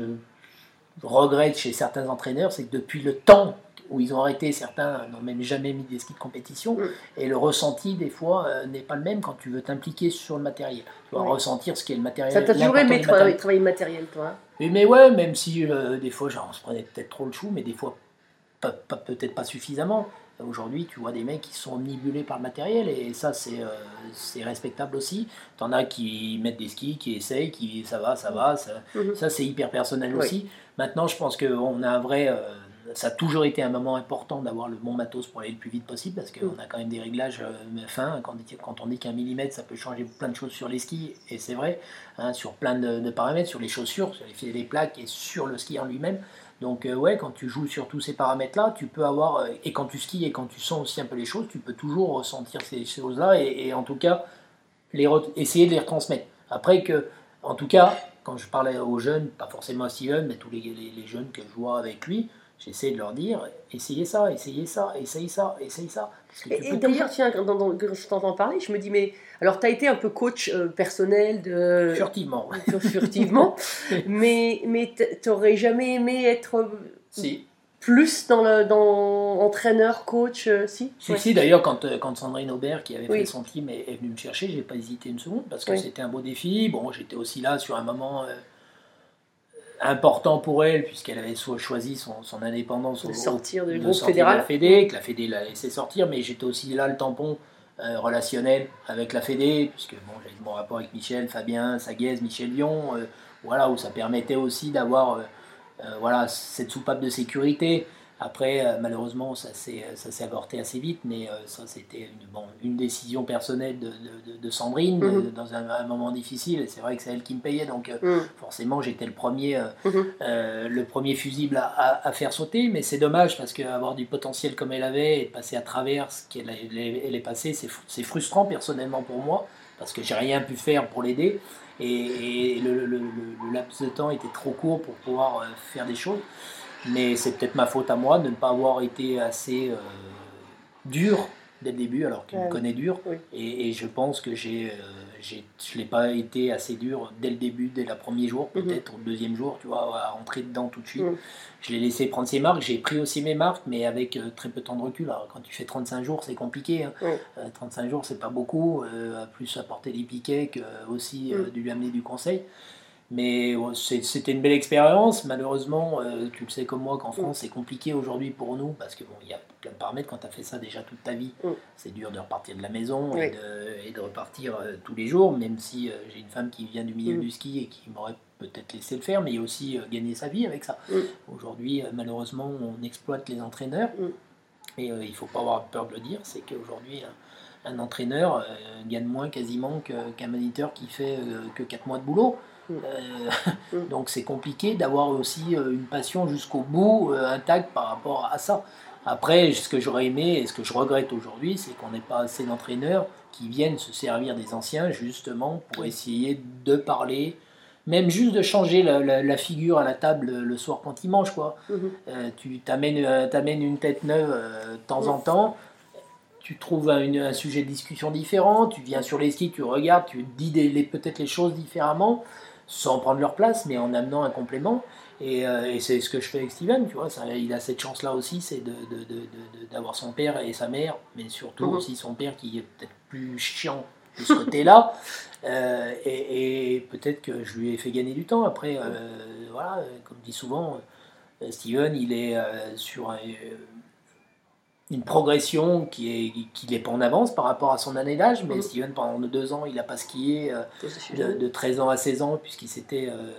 regrette chez certains entraîneurs, c'est que depuis le temps où ils ont arrêté, certains n'ont même jamais mis des skis de compétition, Mm. et le ressenti des fois euh, n'est pas le même quand tu veux t'impliquer sur le matériel. Tu vas Ouais. ressentir ce qu'est le matériel. Ça t'a toujours aimé travailler, le matériel, toi? Oui, mais ouais, même si euh, des fois genre, on se prenait peut-être trop le chou, mais des fois peut-être pas suffisamment. Aujourd'hui, tu vois des mecs qui sont omnibulés par le matériel et ça, c'est euh, respectable aussi. T'en as qui mettent des skis, qui essayent, qui ça va, ça va. Ça, Mhm. ça, c'est hyper personnel Oui. aussi. Maintenant, je pense qu'on a un vrai. euh, ça a toujours été un moment important d'avoir le bon matos pour aller le plus vite possible parce qu'on Mm. a quand même des réglages euh, fins. Quand, on dit qu'un millimètre, ça peut changer plein de choses sur les skis, et c'est vrai, hein, sur plein de, de paramètres, sur les chaussures, sur les, filets des plaques et sur le ski en lui-même. Donc, euh, ouais, quand tu joues sur tous ces paramètres-là, tu peux avoir. euh, et quand tu skis et quand tu sens aussi un peu les choses, tu peux toujours ressentir ces choses-là et, et en tout cas, les essayer de les retransmettre. Après que, en tout cas, quand je parlais aux jeunes, pas forcément à Steven, mais tous les, les- les jeunes que je vois avec lui, j'essaie de leur dire essayez ça, essayez ça, essayez ça, essayez ça. Et, d'ailleurs, tiens, quand, dans- quand je t'entends parler, je me dis, mais alors tu as été un peu coach euh, personnel de. furtivement. fur- furtivement, mais, mais t'aurais jamais aimé être euh, si. plus dans le dans entraîneur, coach, euh, si? Si, Ouais. si, d'ailleurs, quand, quand Sandrine Aubert, qui avait Oui. fait son team, est, est venue me chercher, j'ai pas hésité une seconde parce que Oui. c'était un beau défi. Bon, j'étais aussi là sur un moment euh, important pour elle, puisqu'elle avait choisi son, son indépendance De au- sortir du de groupe sortir fédéral. de la Fédé, que la Fédé l'a laissé sortir, mais j'étais aussi là le tampon euh, relationnel avec la Fédé, puisque bon, j'avais de bons rapports avec Michel, Fabien, Saguez, Michel Lyon, euh, voilà, où ça permettait aussi d'avoir euh, voilà, cette soupape de sécurité. Après, euh, malheureusement, ça s'est ça s'est avorté assez vite, mais euh, ça, c'était une, bon, une décision personnelle de, de- de- de Sandrine Mhm. euh, dans un, un moment difficile. Et c'est vrai que c'est elle qui me payait, donc euh, Mm. forcément, j'étais le premier, euh, Mhm. euh, le premier fusible à, à- à faire sauter. Mais c'est dommage parce qu'avoir du potentiel comme elle avait et de passer à travers ce qu'elle elle est, passée, c'est fr- c'est frustrant personnellement pour moi parce que j'ai rien pu faire pour l'aider. Et, et le, le- le- le laps de temps était trop court pour pouvoir euh, faire des choses. Mais c'est peut-être ma faute à moi de ne pas avoir été assez euh, dur dès le début, alors qu'il Ouais. me connaît dur. Oui. Et, et je pense que j'ai, euh, je n'ai pas été assez dur dès le début, dès le premier jour, Mhm. peut-être, ou le deuxième jour, tu vois, à rentrer dedans tout de suite. Mhm. Je l'ai laissé prendre ses marques, j'ai pris aussi mes marques, mais avec euh, très peu de temps de recul. Alors, quand tu fais 35 jours, c'est compliqué. hein. Ouais. Euh, 35 jours, c'est pas beaucoup, plus apporter des piquets que aussi euh, Mhm. de lui amener du conseil. Mais c'est- c'était une belle expérience. Malheureusement, euh, tu le sais comme moi qu'en France, c'est compliqué aujourd'hui pour nous parce que bon, il y a plein de paramètres quand tu as fait ça déjà toute ta vie. Mm. C'est dur de repartir de la maison Oui. et, de, et de repartir euh, tous les jours, même si euh, j'ai une femme qui vient du milieu Mm. du ski et qui m'aurait peut-être laissé le faire, mais il y a aussi euh, gagner sa vie avec ça. Mm. Aujourd'hui, euh, malheureusement, on exploite les entraîneurs et euh, il ne faut pas avoir peur de le dire, c'est qu'aujourd'hui, un, entraîneur euh, gagne moins quasiment qu'un moniteur qui fait euh, que 4 mois de boulot. Euh, donc c'est compliqué d'avoir aussi euh, une passion jusqu'au bout euh, intacte par rapport à ça. Après, ce que j'aurais aimé et ce que je regrette aujourd'hui, c'est qu'on n'ait pas assez d'entraîneurs qui viennent se servir des anciens justement pour essayer de parler, même juste de changer la, la- la figure à la table le soir quand ils mangent. Quoi. Mhm. Euh, tu t'amènes euh, une tête neuve euh, de temps en temps, tu trouves un, une- un sujet de discussion différent, tu viens sur les skis, tu regardes, tu dis peut-être les choses différemment, sans prendre leur place, mais en amenant un complément. Et, euh, et c'est ce que je fais avec Steven, tu vois, ça, il a cette chance-là aussi, c'est de- de- de- de- d'avoir son père et sa mère, mais surtout Mhm. aussi son père qui est peut-être plus chiant de ce côté-là. Euh, et et peut-être que je lui ai fait gagner du temps. Après, euh, voilà, comme dit souvent, Steven, il est sur un- une progression qui est qui n'est pas en avance par rapport à son année d'âge, mais Mhm. Steven, pendant deux ans, il n'a pas skié euh, de, de 13 ans à 16 ans, puisqu'il s'était euh,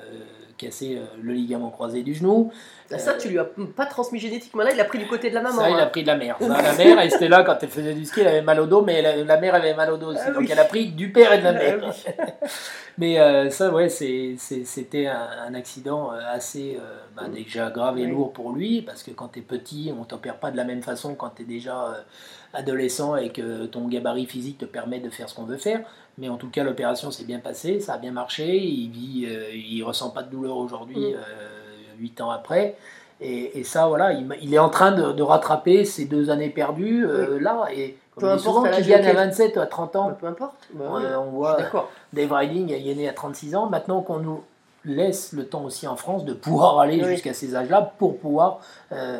cassé euh, le ligament croisé du genou. Ah, Ça, tu lui as pas transmis génétiquement. Là, il a pris du côté de la maman. Ça, il a hein. pris de la mère. Ça, la mère, elle était là quand elle faisait du ski, elle avait mal au dos, mais la, la mère avait mal au dos aussi. Ah donc oui. elle a pris du père et de la Ah mère. oui. mais euh, ça, ouais, c'était un, un accident euh, assez euh, bah, Mm. déjà grave et Oui. lourd pour lui, parce que quand tu es petit, on t'opère pas de la même façon quand tu es déjà euh, adolescent et que ton gabarit physique te permet de faire ce qu'on veut faire. Mais en tout cas, l'opération s'est bien passée, ça a bien marché. Il vit, euh, il ressent pas de douleur aujourd'hui, Mm. euh, ans après. Et, et ça, voilà, il, il est en train de, de rattraper ces deux années perdues euh, là. Et Peu comme importe souvent, à Kylian a auquel- 27 ou à 30 ans. Bah, peu importe. Bah, on, ouais. voit. Dave Riding, il est né à 36 ans. Maintenant qu'on nous laisse le temps aussi en France de pouvoir aller Oui. jusqu'à ces âges-là pour pouvoir euh,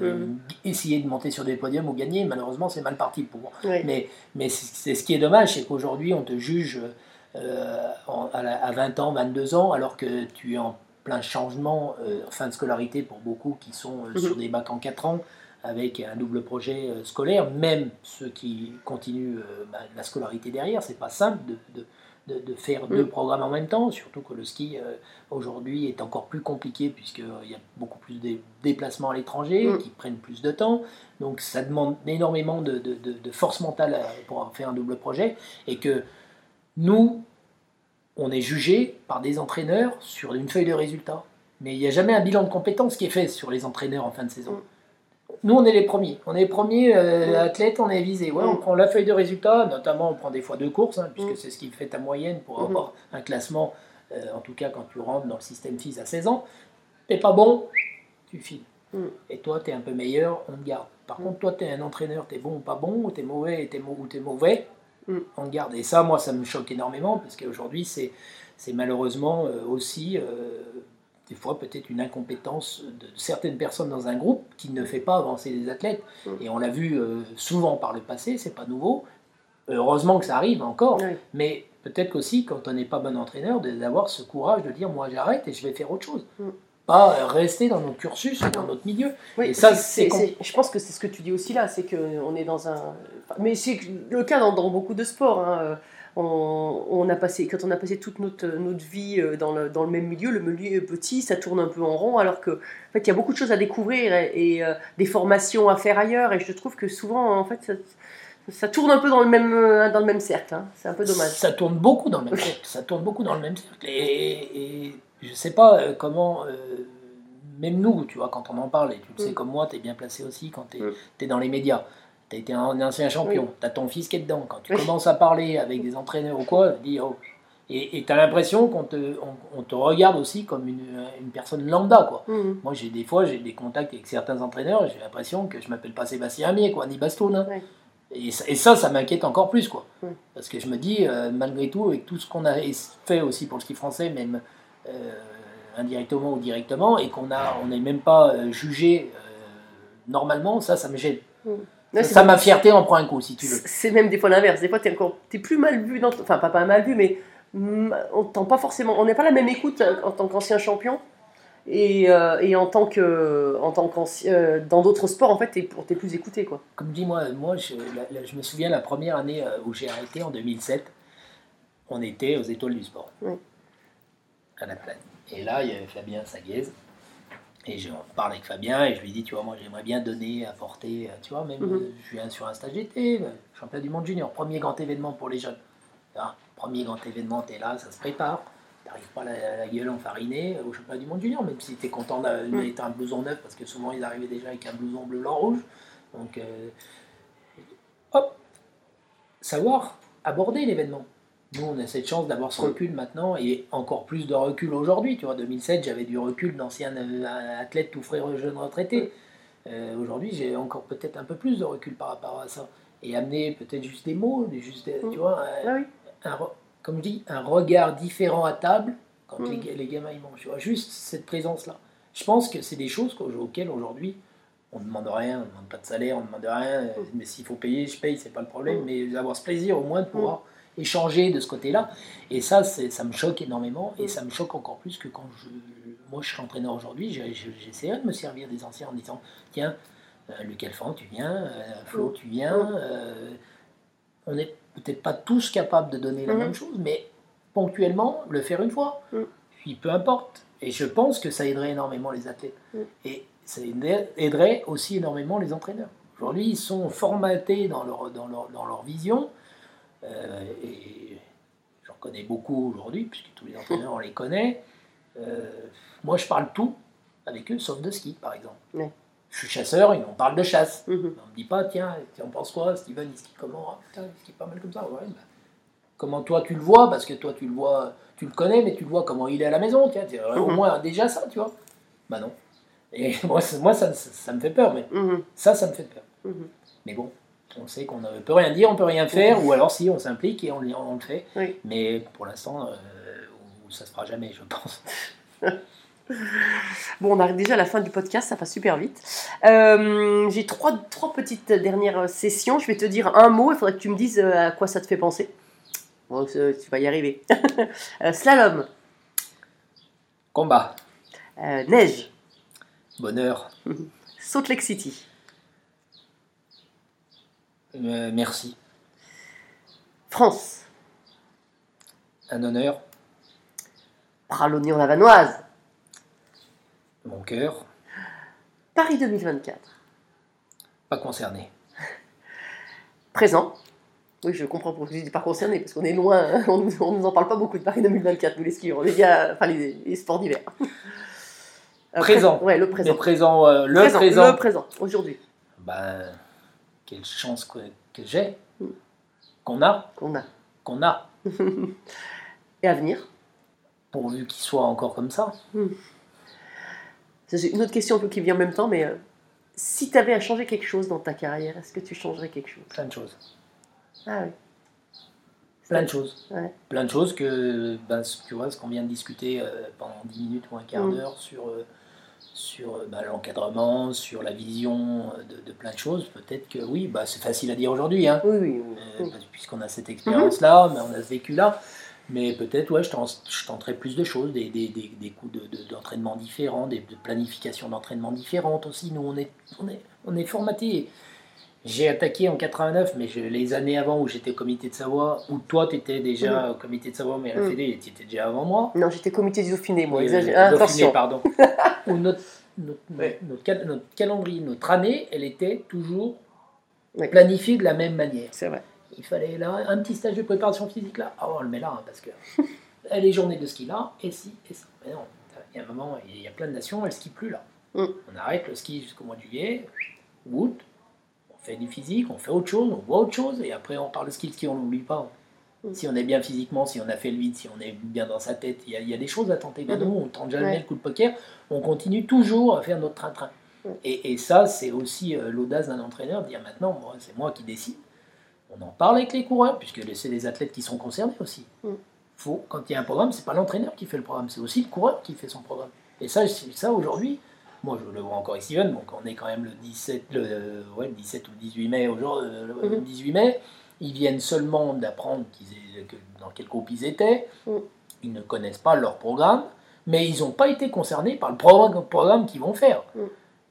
Mhm. essayer de monter sur des podiums ou gagner. Malheureusement, c'est mal parti pour. Oui. Mais, mais c'est ce qui est dommage, c'est qu'aujourd'hui, on te juge euh, en- à, la- à 20 ans, 22 ans, alors que tu es en plein changement, euh, fin de scolarité pour beaucoup qui sont euh, Mhm. sur des bacs en 4 ans, avec un double projet scolaire, même ceux qui continuent bah, la scolarité derrière, c'est pas simple de, de- de- de faire deux Mhm. programmes en même temps, surtout que le ski euh, aujourd'hui est encore plus compliqué puisqu'il y a beaucoup plus de déplacements à l'étranger Mhm. qui prennent plus de temps. Donc ça demande énormément de, de- de- de force mentale euh, pour faire un double projet. Et que nous, on est jugé par des entraîneurs sur une feuille de résultats. Mais il n'y a jamais un bilan de compétences qui est fait sur les entraîneurs en fin de saison. Mm. Nous, on est les premiers. On est les premiers euh, athlètes, on est visés. Ouais, Mm. On prend la feuille de résultats, notamment on prend des fois deux courses, hein, puisque c'est ce qui fait ta moyenne pour Mhm. avoir un classement, euh, en tout cas quand tu rentres dans le système FIS à 16 ans. T'es pas bon, tu files. Mm. Et toi, tu es un peu meilleur, on te garde. Par Mm. contre, toi, tu es un entraîneur, tu es bon ou pas bon, ou tu es mauvais ou tu es mauvais, Mm. on te garde. Et ça, moi, ça me choque énormément, parce qu'aujourd'hui, c'est c'est malheureusement euh, aussi, des fois, peut-être une incompétence de certaines personnes dans un groupe qui ne fait pas avancer les athlètes. Mm. Et on l'a vu euh, souvent par le passé, c'est pas nouveau. Heureusement que ça arrive encore, Oui. mais peut-être qu'aussi, quand on n'est pas bon entraîneur, de- d'avoir ce courage de dire moi j'arrête et je vais faire autre chose. Mm. pas rester dans notre cursus, dans notre milieu. Oui, Et ça, c'est- je pense que c'est ce que tu dis aussi là, c'est qu'on est dans un. Mais c'est le cas dans, dans beaucoup de sports. hein. On, on a passé, quand on a passé toute notre, notre vie euh, dans le, dans le même milieu, le milieu est petit, ça tourne un peu en rond, alors que en fait, il y a beaucoup de choses à découvrir et, et, euh, des formations à faire ailleurs. Et je trouve que souvent, en fait, ça, ça tourne un peu dans le même, euh, dans le même cercle. hein. C'est un peu dommage. Ça tourne beaucoup dans le même cercle. Ça tourne beaucoup dans le même cercle. Et, et je sais pas comment, euh, même nous, tu vois, quand on en parle, et tu le sais Mm. comme moi, tu es bien placé aussi quand tu es, Mm. dans les médias. Tu as été un ancien champion, Oui. tu as ton fils qui est dedans. Quand tu Oui. commences à parler avec des entraîneurs ou quoi, tu dis, oh. Et tu as l'impression qu'on te, on, on te regarde aussi comme une, une personne lambda, quoi. Mhm. Moi, j'ai des fois, j'ai des contacts avec certains entraîneurs, j'ai l'impression que je m'appelle pas Sébastien Amier, quoi, ni Bastoun. hein. Ouais. Et, ça- et ça, ça m'inquiète encore plus, quoi. Parce que je me dis, euh, malgré tout, avec tout ce qu'on a fait aussi pour le ski français, même euh, indirectement ou directement, et qu'on a, on n'est même pas euh, jugé euh, normalement, ça, ça me gêne. Ouais, ça, ma fierté en prend un coup, si tu veux. C'est même des fois l'inverse. Des fois, tu es encore es plus mal vu. Dans, enfin, pas, pas mal vu, mais mm, on tend pas forcément. On n'est pas la même écoute euh, en tant qu'ancien champion. Et, euh, et en tant que, en tant qu'ancien, euh, dans d'autres sports, en fait, t'es es plus écouté, quoi. Comme dit moi, moi je, la- la- je me souviens la première année où j'ai arrêté en 2007, on était aux étoiles du sport, Oui. à la plaine. Et là, il y avait Fabien Saguez. Et je parle avec Fabien et je lui dis, tu vois, moi j'aimerais bien donner, apporter, euh, tu vois, même Mhm. euh, je viens sur un stage d'été, euh, championnat du monde junior, premier grand événement pour les jeunes. Premier grand événement, tu es là, ça se prépare. T'arrives pas la, la gueule enfarinée au championnat du monde junior, même si tu es content Mhm. mettre un blouson neuf, parce que souvent ils arrivaient déjà avec un blouson bleu, blanc, rouge. Donc, euh, hop, savoir aborder l'événement. Nous, on a cette chance d'avoir ce recul maintenant et encore plus de recul aujourd'hui. Tu vois, 2007, j'avais du recul d'ancien euh, athlète tout frais jeune retraité. Euh, aujourd'hui, j'ai encore peut-être un peu plus de recul par rapport à ça. Et amener peut-être juste des mots, juste, des- tu vois, un- Ah oui. un re- comme je dis, un regard différent à table quand Mm. les, ga- les gamins ils mangent. Tu vois, juste cette présence-là. Je pense que c'est des choses auxquelles aujourd'hui on ne demande rien, on ne demande pas de salaire, on ne demande rien. euh, Mais s'il faut payer, je paye, c'est pas le problème. Mm. Mais avoir ce plaisir au moins de pouvoir échanger de ce côté-là. Et ça, c'est- ça me choque énormément. Et Mm. ça me choque encore plus que quand je, moi je suis entraîneur aujourd'hui, j'essaierai de me servir des anciens en disant tiens, euh, Luc Alphand, tu viens, euh, Flo, Mm. tu viens. euh, on n'est peut-être pas tous capables de donner la Mhm. même chose, mais ponctuellement, le faire une fois. Mm. Puis peu importe. Et je pense que ça aiderait énormément les athlètes. Mm. Et ça aiderait- aiderait aussi énormément les entraîneurs. Aujourd'hui, ils sont formatés dans leur, dans leur, dans leur vision. Euh, et j'en connais beaucoup aujourd'hui, puisque tous les entraîneurs, on les connaît. Euh, moi, je parle tout avec eux, sauf de ski, par exemple. Ouais. Je suis chasseur, et on parle de chasse. Mhm. On me dit pas, tiens, tu en penses quoi, Steven, il skie comment Ah, putain, il skie pas mal comme ça. Ouais, bah, comment toi tu le vois Parce que toi tu le vois, tu le connais, mais tu le vois comment il est à la maison. Tiens, au Mhm. moins déjà ça, tu vois. Bah non. Et moi, ça- moi ça, ça, ça me fait peur, mais Mhm. ça, ça me fait peur. Mhm. Mais bon, on sait qu'on ne peut rien dire, on peut rien faire, ou alors si on s'implique et on, le- on le fait. Oui. Mais pour l'instant, euh, ça se fera jamais, je pense. Bon, on arrive déjà à la fin du podcast, ça passe super vite. Euh, J'ai trois, trois petites dernières sessions. Je vais te dire un mot, il faudrait que tu me dises euh, à quoi ça te fait penser. Bon, tu vas y arriver. Euh, slalom, Combat, neige, bonheur, Salt Lake City, euh, merci, France, un honneur, Pralogny en Lavanoise, mon cœur, Paris 2024, pas concerné. présent. Oui, je comprends pourquoi je dis pas concerné, parce qu'on est loin, hein. on ne nous en parle pas beaucoup de Paris 2024, nous les skieurs, les gars, enfin les, les sports d'hiver. Euh, Présent. pré- Ouais, le Le présent. présent, euh, le présent. Le présent, aujourd'hui, Ben, quelle chance que, que j'ai, Mm. qu'on a, qu'on a. qu'on a, Et à venir pourvu qu'il soit encore comme ça. Ça, C'est une autre question qui vient en même temps, mais euh, si tu avais à changer quelque chose dans ta carrière, est-ce que tu changerais quelque chose? Plein de choses. Ah oui. Plein de choses. Ouais. Plein de choses que, ben, ce- tu vois, ce qu'on vient de discuter euh, pendant 10 minutes ou un quart Mm. d'heure sur, euh, sur euh, ben, l'encadrement, sur la vision euh, de, de plein de choses, peut-être que oui, bah, c'est facile à dire aujourd'hui, hein, Oui, oui, oui. euh, puisqu'on a cette expérience-là, mais on a ce vécu-là. Mais peut-être, ouais, je, tente- je tenterai plus de choses, des, des, des, des coups de- de- d'entraînement différents, des de planifications d'entraînement différentes aussi. Nous, on est, on est, on est formaté. J'ai attaqué en 89, mais je- les années avant où j'étais au comité de Savoie, où toi, tu étais déjà au comité de Savoie, mais à la. Fédé, tu étais déjà avant moi. Non, j'étais comité du Dauphiné, moi. Euh, Ah, attention. pardon. Où notre, notre, Ouais. notre, cal- notre calendrier, notre année, elle était toujours Ouais. planifiée de la même manière. C'est vrai. Il fallait là, un petit stage de préparation physique là, ah, on le met là, hein, parce que les journées de ski là, et si, et ça. Mais non, il y a un moment, il y a plein de nations, elles skient plus là. Mm. On arrête le ski jusqu'au mois de juillet, août, fait du physique, on fait autre chose, on voit autre chose, et après on parle de ski, le ski on l'oublie pas. Mm. Si on est bien physiquement, si on a fait le vide, si on est bien dans sa tête, il y a, il y a des choses à tenter. Ben Mhm. nous, on tente jamais Ouais. le coup de poker, on continue toujours à faire notre train-train. Mm. Et, et ça, c'est aussi euh, l'audace d'un entraîneur, de dire maintenant, moi, c'est moi qui décide. On en parle avec les coureurs, puisque c'est les athlètes qui sont concernés aussi. Mm. Faut, quand il y a un programme, c'est pas l'entraîneur qui fait le programme, c'est aussi le coureur qui fait son programme. Et ça, c'est- ça aujourd'hui, moi je le vois encore avec Steven, donc on est quand même le 17, le, euh, ouais, le 17 ou 18 mai aujourd'hui, euh, le Mhm. 18 mai, ils viennent seulement d'apprendre qu'ils dans quel groupe ils étaient, Mm. ils ne connaissent pas leur programme, mais ils n'ont pas été concernés par le programme, programme qu'ils vont faire. Mm.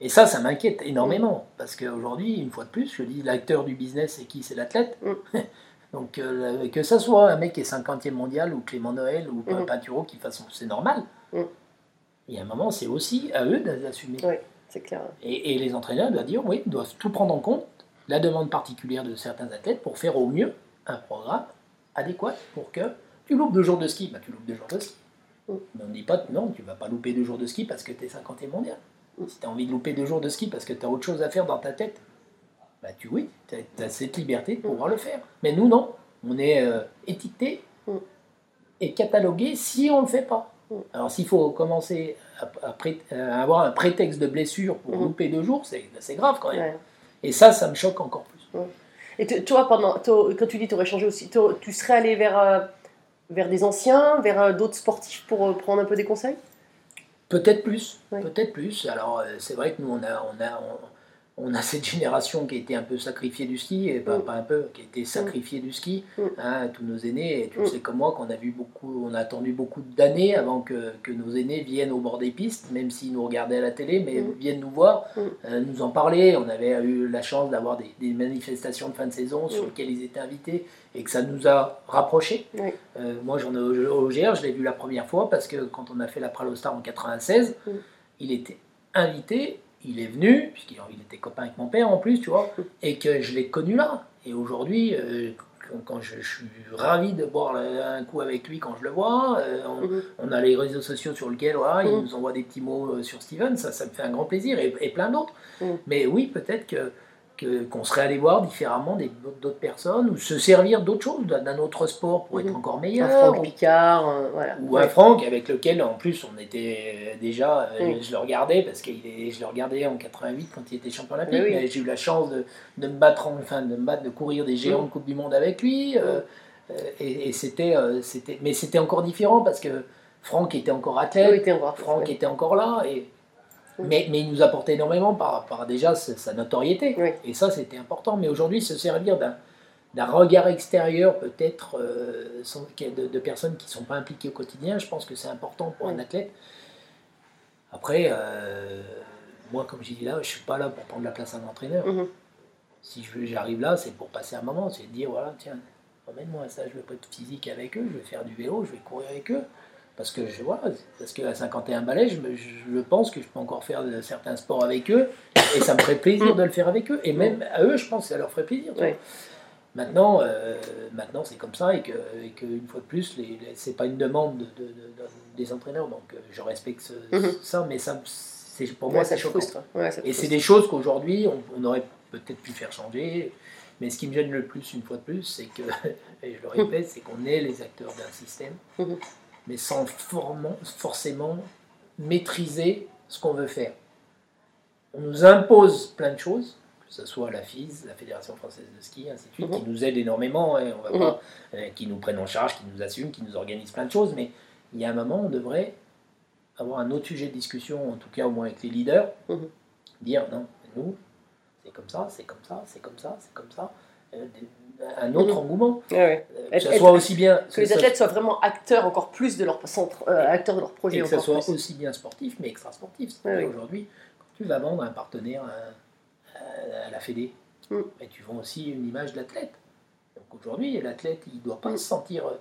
Et ça, ça m'inquiète énormément, parce qu'aujourd'hui, une fois de plus, je dis, l'acteur du business, c'est qui? C'est l'athlète. Donc, euh, que ça soit un mec qui est 50e mondial, ou Clément Noël, ou Mm. Pinturo qui fasse, c'est normal. Il y a un moment, c'est aussi à eux d'assumer. Oui, c'est clair. Et, et les entraîneurs doivent dire, oui, doivent tout prendre en compte, la demande particulière de certains athlètes, pour faire au mieux un programme adéquat pour que tu loupes deux jours de ski, bah, tu loupes deux jours de ski. Mm. Mais on ne dit pas, non, tu vas pas louper deux jours de ski parce que tu es 50e mondial. Mm. Si tu as envie de louper deux jours de ski parce que tu as autre chose à faire dans ta tête, bah tu oui, tu as, cette liberté de pouvoir le faire. Mais nous, non. On est euh, étiqueté Mm. et catalogué si on ne le fait pas. Mm. Alors s'il faut commencer à, à pré- à avoir un prétexte de blessure pour Mm. louper deux jours, c'est grave quand même. Ouais. Et ça, ça me choque encore plus. Et tu- toi, pendant, quand tu dis tu aurais changé aussi, tu serais allé vers, euh, vers des anciens, vers euh, d'autres sportifs pour euh, prendre un peu des conseils? Peut-être plus, Ouais. peut-être plus. Alors c'est vrai que nous on a, on a, on, on a cette génération qui a été un peu sacrifiée du ski, et pas, Mm. pas un peu, qui a été sacrifiée du ski. Mm. Hein, tous nos aînés, et tu le Mm. sais comme moi, qu'on a vu beaucoup, on a attendu beaucoup d'années avant que, que nos aînés viennent au bord des pistes, même s'ils nous regardaient à la télé, mais Mm. viennent nous voir, Mm. euh, nous en parler. On avait eu la chance d'avoir des, des manifestations de fin de saison sur Mm. lesquelles ils étaient invités et que ça nous a rapprochés. Euh, moi, j'en ai au, au GR, je l'ai vu la première fois parce que quand on a fait la Pralostar en 96, Mm. il était invité, il est venu, puisqu'il il était copain avec mon père en plus, tu vois, et que je l'ai connu là. Et aujourd'hui, euh, quand, je, je suis ravi de boire un coup avec lui quand je le vois, euh, on, Mhm. on a les réseaux sociaux sur lesquels voilà, il Mm. nous envoie des petits mots euh, sur Steven, ça, ça me fait un grand plaisir, et, et plein d'autres. Mm. Mais oui, peut-être que- qu'on serait allé voir différemment des- d'autres personnes, ou se servir d'autres choses, d'un autre sport pour être Mhm. encore Un meilleur. Franck ou- Picard, euh, voilà. ou un Franck avec lequel en plus on était déjà euh, Oui. je le regardais parce que je le regardais en 88 quand il était champion olympique Oui, j'ai eu la chance de, de me battre en- enfin de me battre de courir des géants Mm. de coupe du monde avec lui euh, euh, et, et c'était euh, c'était mais c'était encore différent parce que Franck était encore athlète Oui, encore. Franck était encore là et Mm. mais, mais il nous apportait énormément par, par déjà sa, notoriété Oui. et ça c'était important mais aujourd'hui se servir d'un regard extérieur peut-être euh, de, de personnes qui ne sont pas impliquées au quotidien, je pense que c'est important pour un athlète. Après, euh, moi comme j'ai dit là, je ne suis pas là pour prendre la place d'un entraîneur. Mhm. Si je veux- j'arrive là, c'est pour passer un moment, c'est de dire voilà, tiens, emmène-moi ça, je vais pas être physique avec eux, je vais faire du vélo, je vais courir avec eux. Parce que je voilà, parce qu'à 51 balais, je, me- je pense que je peux encore faire de- certains sports avec eux, et ça me ferait plaisir de le faire avec eux. Et même à eux, je pense que ça leur ferait plaisir. vois. Ouais. Maintenant, euh, maintenant c'est comme ça, et que, et que une fois de plus, c'est pas une demande de, de- de- des entraîneurs, donc euh, je respecte ce- Mhm. ça, mais ça, c'est pour Ouais, moi, ça frustre. Ouais, ça te Et c'est frustre. des choses qu'aujourd'hui, on, on aurait peut-être pu faire changer. Mais ce qui me gêne le plus, une fois de plus, c'est que, et je le répète, c'est qu'on est les acteurs d'un système, Mhm. Mais sans formant- forcément maîtriser ce qu'on veut faire. On nous impose plein de choses, que ce soit la FIS, la Fédération Française de Ski, ainsi de suite, qui Mhm. nous aident énormément, hein, on va Mhm. pas, euh, qui nous prennent en charge, qui nous assument, qui nous organisent plein de choses, mais il y a un moment, on devrait avoir un autre sujet de discussion, en tout cas au moins avec les leaders, dire non, nous, c'est comme ça, c'est comme ça, c'est comme ça, c'est comme ça. Euh, des- un autre engouement. Ouais. Que ce soit être- aussi bien. Que les athlètes soient vraiment acteurs encore plus de leur centre, euh, acteurs de leur projet. et que ça soit plus. aussi bien sportif, mais extra-sportif. Ouais, C'est-à-dire oui. Aujourd'hui, quand tu vas vendre un partenaire à, à- à la Fédé, Mm. et tu vends aussi une image d'athlète. Donc aujourd'hui, l'athlète, il ne doit pas Mm. se sentir euh,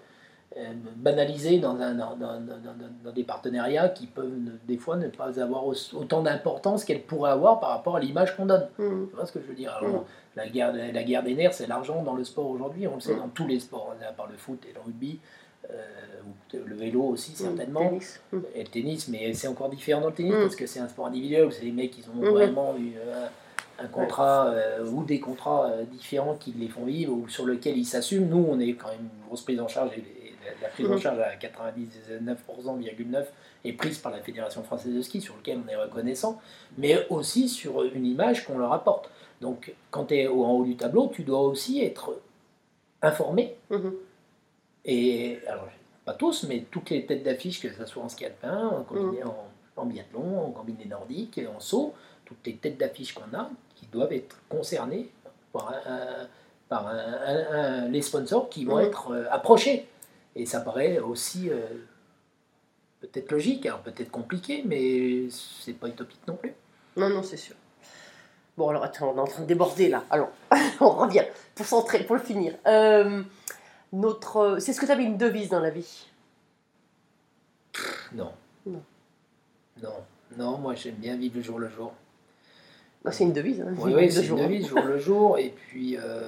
banalisé dans, un, dans, dans- dans- dans- dans des partenariats qui peuvent des fois ne pas avoir au- autant d'importance qu'elles pourraient avoir par rapport à l'image qu'on donne. Mhm. Tu vois ce que je veux dire? Alors, Mm. la, guerre, la guerre des nerfs, c'est l'argent dans le sport aujourd'hui, on le sait Mm. dans tous les sports, à part le foot et le rugby, euh, le vélo aussi Mhm. certainement Tennis. Et le tennis, mais c'est encore différent dans le tennis parce que c'est un sport individuel, c'est les mecs qui ont vraiment eu euh, un, contrat euh, ou des contrats euh, différents qui les font vivre ou sur lesquels ils s'assument. Nous, on est quand même une grosse prise en charge et la, prise en charge à 99,9% est prise par la Fédération française de ski sur lequel on est reconnaissant, mais aussi sur une image qu'on leur apporte. Donc, quand tu es en haut du tableau, tu dois aussi être informé Mhm. et alors, pas tous, mais toutes les têtes d'affiche, que ce soit en ski alpin, en, combiné, en, en biathlon, en combiné nordique, en saut, toutes les têtes d'affiche qu'on a, qui doivent être concernées par, un- un- par un- un- un- les sponsors qui vont Mhm. être euh, approchés. Et ça paraît aussi euh, peut-être logique, alors peut-être compliqué, mais c'est pas utopique non plus. Non, non, c'est sûr. Bon, alors attends, on est en train de déborder là. Alors, on revient pour centrer, pour le finir. Euh, notre, c'est ce que tu avais une devise dans la vie. Non. Non. Non, non, moi j'aime bien vivre le jour le jour. C'est une devise. Hein, Oui, oui, c'est jour. une devise jour le jour, et puis, euh,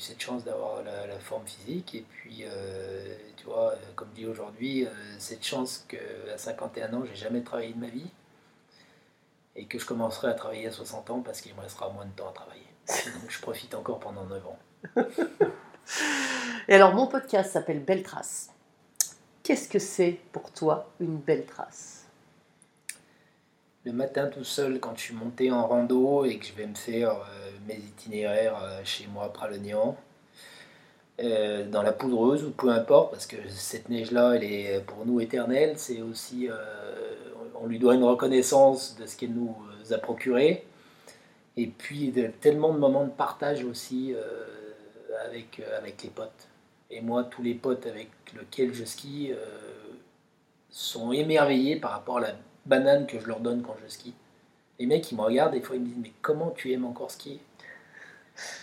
cette chance d'avoir la, la forme physique, et puis, euh, tu vois, euh, comme dit aujourd'hui, euh, cette chance qu'à 51 ans, j'ai jamais travaillé de ma vie, et que je commencerai à travailler à 60 ans parce qu'il me restera moins de temps à travailler. Donc je profite encore pendant 9 ans. Et alors, mon podcast s'appelle Belle Trace. Qu'est-ce que c'est pour toi une belle trace? Le matin tout seul, quand je suis monté en rando et que je vais me faire euh, mes itinéraires euh, chez moi à Pralognan, euh, dans la poudreuse ou peu importe, parce que cette neige-là, elle est pour nous éternelle, c'est aussi, euh, on lui doit une reconnaissance de ce qu'elle nous a procuré, et puis tellement de moments de partage aussi avec, avec les potes. Et moi, tous les potes avec lesquels je skie sont émerveillés par rapport à la banane que je leur donne quand je skie. Les mecs, ils me regardent, des fois, ils me disent Mais comment tu aimes encore skier?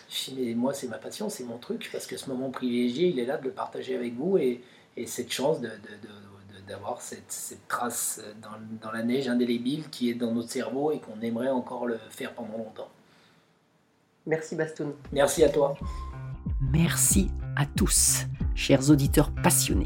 Je dis Mais moi, c'est ma passion, c'est mon truc, parce que ce moment privilégié, il est là de le partager avec vous et, et cette chance de, de- de- de- d'avoir cette, cette trace dans, dans la neige indélébile qui est dans notre cerveau et qu'on aimerait encore le faire pendant longtemps. Merci Bastoun. Merci à toi. Merci à tous, chers auditeurs passionnés.